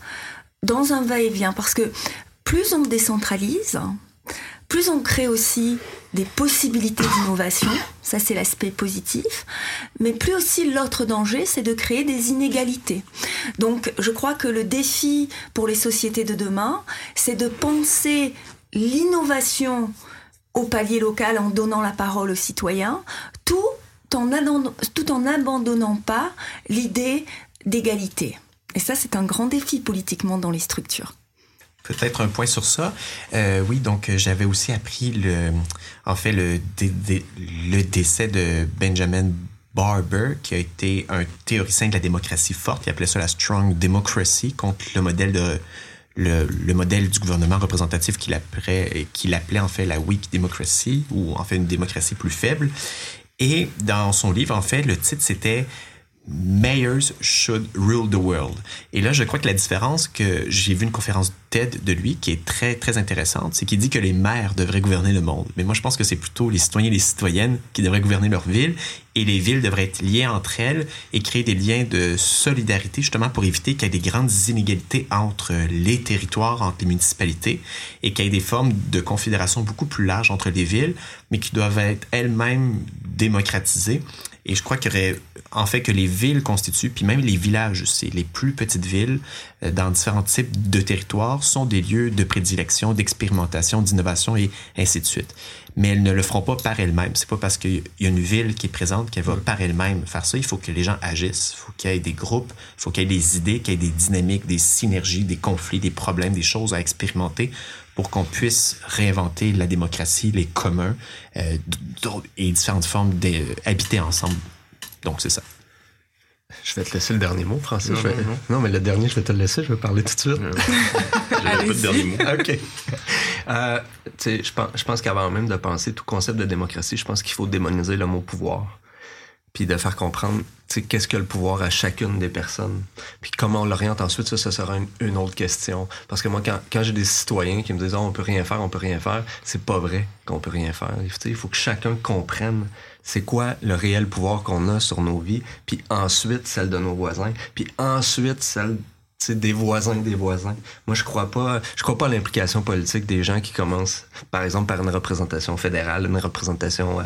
D: dans un va-et-vient, parce que plus on décentralise, plus on crée aussi des possibilités d'innovation, ça c'est l'aspect positif, mais plus aussi l'autre danger, c'est de créer des inégalités. Donc je crois que le défi pour les sociétés de demain, c'est de penser l'innovation au palier local en donnant la parole aux citoyens, tout en, tout en n'abandonnant pas l'idée d'égalité. Et ça, c'est un grand défi politiquement dans les structures.
C: Peut-être un point sur ça. Euh, oui, donc euh, j'avais aussi appris le, en fait, le, décès de Benjamin Barber, qui a été un théoricien de la démocratie forte. Il appelait ça la strong democracy contre le modèle de le modèle du gouvernement représentatif qu'il appelait, qu'il appelait en fait la weak democracy ou en fait une démocratie plus faible. Et dans son livre, en fait, le titre c'était Mayors should rule the world. Et là, je crois que la différence que j'ai vu une conférence TED de lui qui est très très intéressante, c'est qu'il dit que les maires devraient gouverner le monde. Mais moi, je pense que c'est plutôt les citoyens et les citoyennes qui devraient gouverner leur ville et les villes devraient être liées entre elles et créer des liens de solidarité justement pour éviter qu'il y ait des grandes inégalités entre les territoires, entre les municipalités et qu'il y ait des formes de confédération beaucoup plus larges entre les villes, mais qui doivent être elles-mêmes démocratisées et je crois qu'il y aurait, en fait, que les villes constituent, puis même les villages aussi, les plus petites villes, euh, dans différents types de territoires, sont des lieux de prédilection, d'expérimentation, d'innovation et ainsi de suite. Mais elles ne le feront pas par elles-mêmes. C'est pas parce qu'il y a une ville qui est présente qu'elle va par elle-même faire ça. Il faut que les gens agissent. Il faut qu'il y ait des groupes, il faut qu'il y ait des idées, qu'il y ait des dynamiques, des synergies, des conflits, des problèmes, des choses à expérimenter pour qu'on puisse réinventer la démocratie, les communs euh, et différentes formes d'habiter ensemble. Donc, c'est ça.
F: Je vais te laisser le dernier mot, Francis. Non, mais le dernier, je vais te le laisser, je vais parler tout de suite.
E: J'avais pas de dernier mot.
F: OK. Euh, je pense, je pense qu'avant même de penser tout concept de démocratie, je pense qu'il faut démoniser le mot pouvoir puis de faire comprendre qu'est-ce que le pouvoir à chacune des personnes. Puis comment on l'oriente ensuite, ça, ça sera une, autre question. Parce que moi, quand, quand j'ai des citoyens qui me disent oh, on peut rien faire, on peut rien faire, c'est pas vrai qu'on peut rien faire. Il faut que chacun comprenne c'est quoi le réel pouvoir qu'on a sur nos vies, puis ensuite celle de nos voisins, puis ensuite celle des voisins des voisins. Moi, je crois pas, je crois pas à l'implication politique des gens qui commencent, par exemple, par une représentation fédérale, une représentation, euh,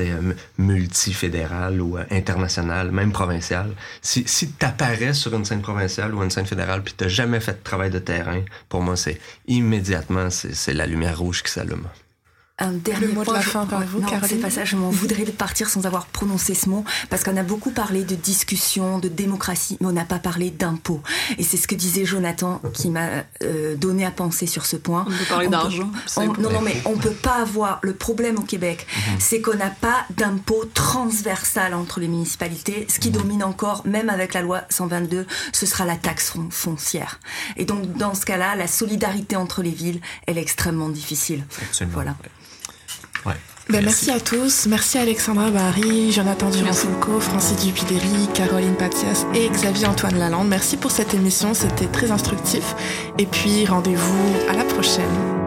F: euh multifédérale ou euh, internationale, même provinciale. Si, si t'apparais sur une scène provinciale ou une scène fédérale puis t'as jamais fait de travail de terrain, pour moi, c'est immédiatement, c'est la lumière rouge qui s'allume.
D: Un dernier
A: mot de la fin par vous,
D: non, c'est pas ça. Je m'en voudrais de partir sans avoir prononcé ce mot, parce qu'on a beaucoup parlé de discussion, de démocratie, mais on n'a pas parlé d'impôt. Et c'est ce que disait Jonathan qui m'a euh, donné à penser sur ce point.
B: On peut parler d'argent.
D: Non, non, mais on peut pas avoir. Le problème au Québec, mhm. c'est qu'on n'a pas d'impôt transversal entre les municipalités. Ce qui mhm. domine encore, même avec la loi 122, ce sera la taxe foncière. Et donc, dans ce cas-là, la solidarité entre les villes, elle est extrêmement difficile.
C: Absolument.
D: Voilà.
A: Ben, merci. à tous. Merci à Alexandra Barry, Jonathan Durand-Fulco, Francis Dupidéry, Caroline Patias et Xavier Antoine Lalande. Merci pour cette émission, c'était très instructif. Et puis rendez-vous à la prochaine.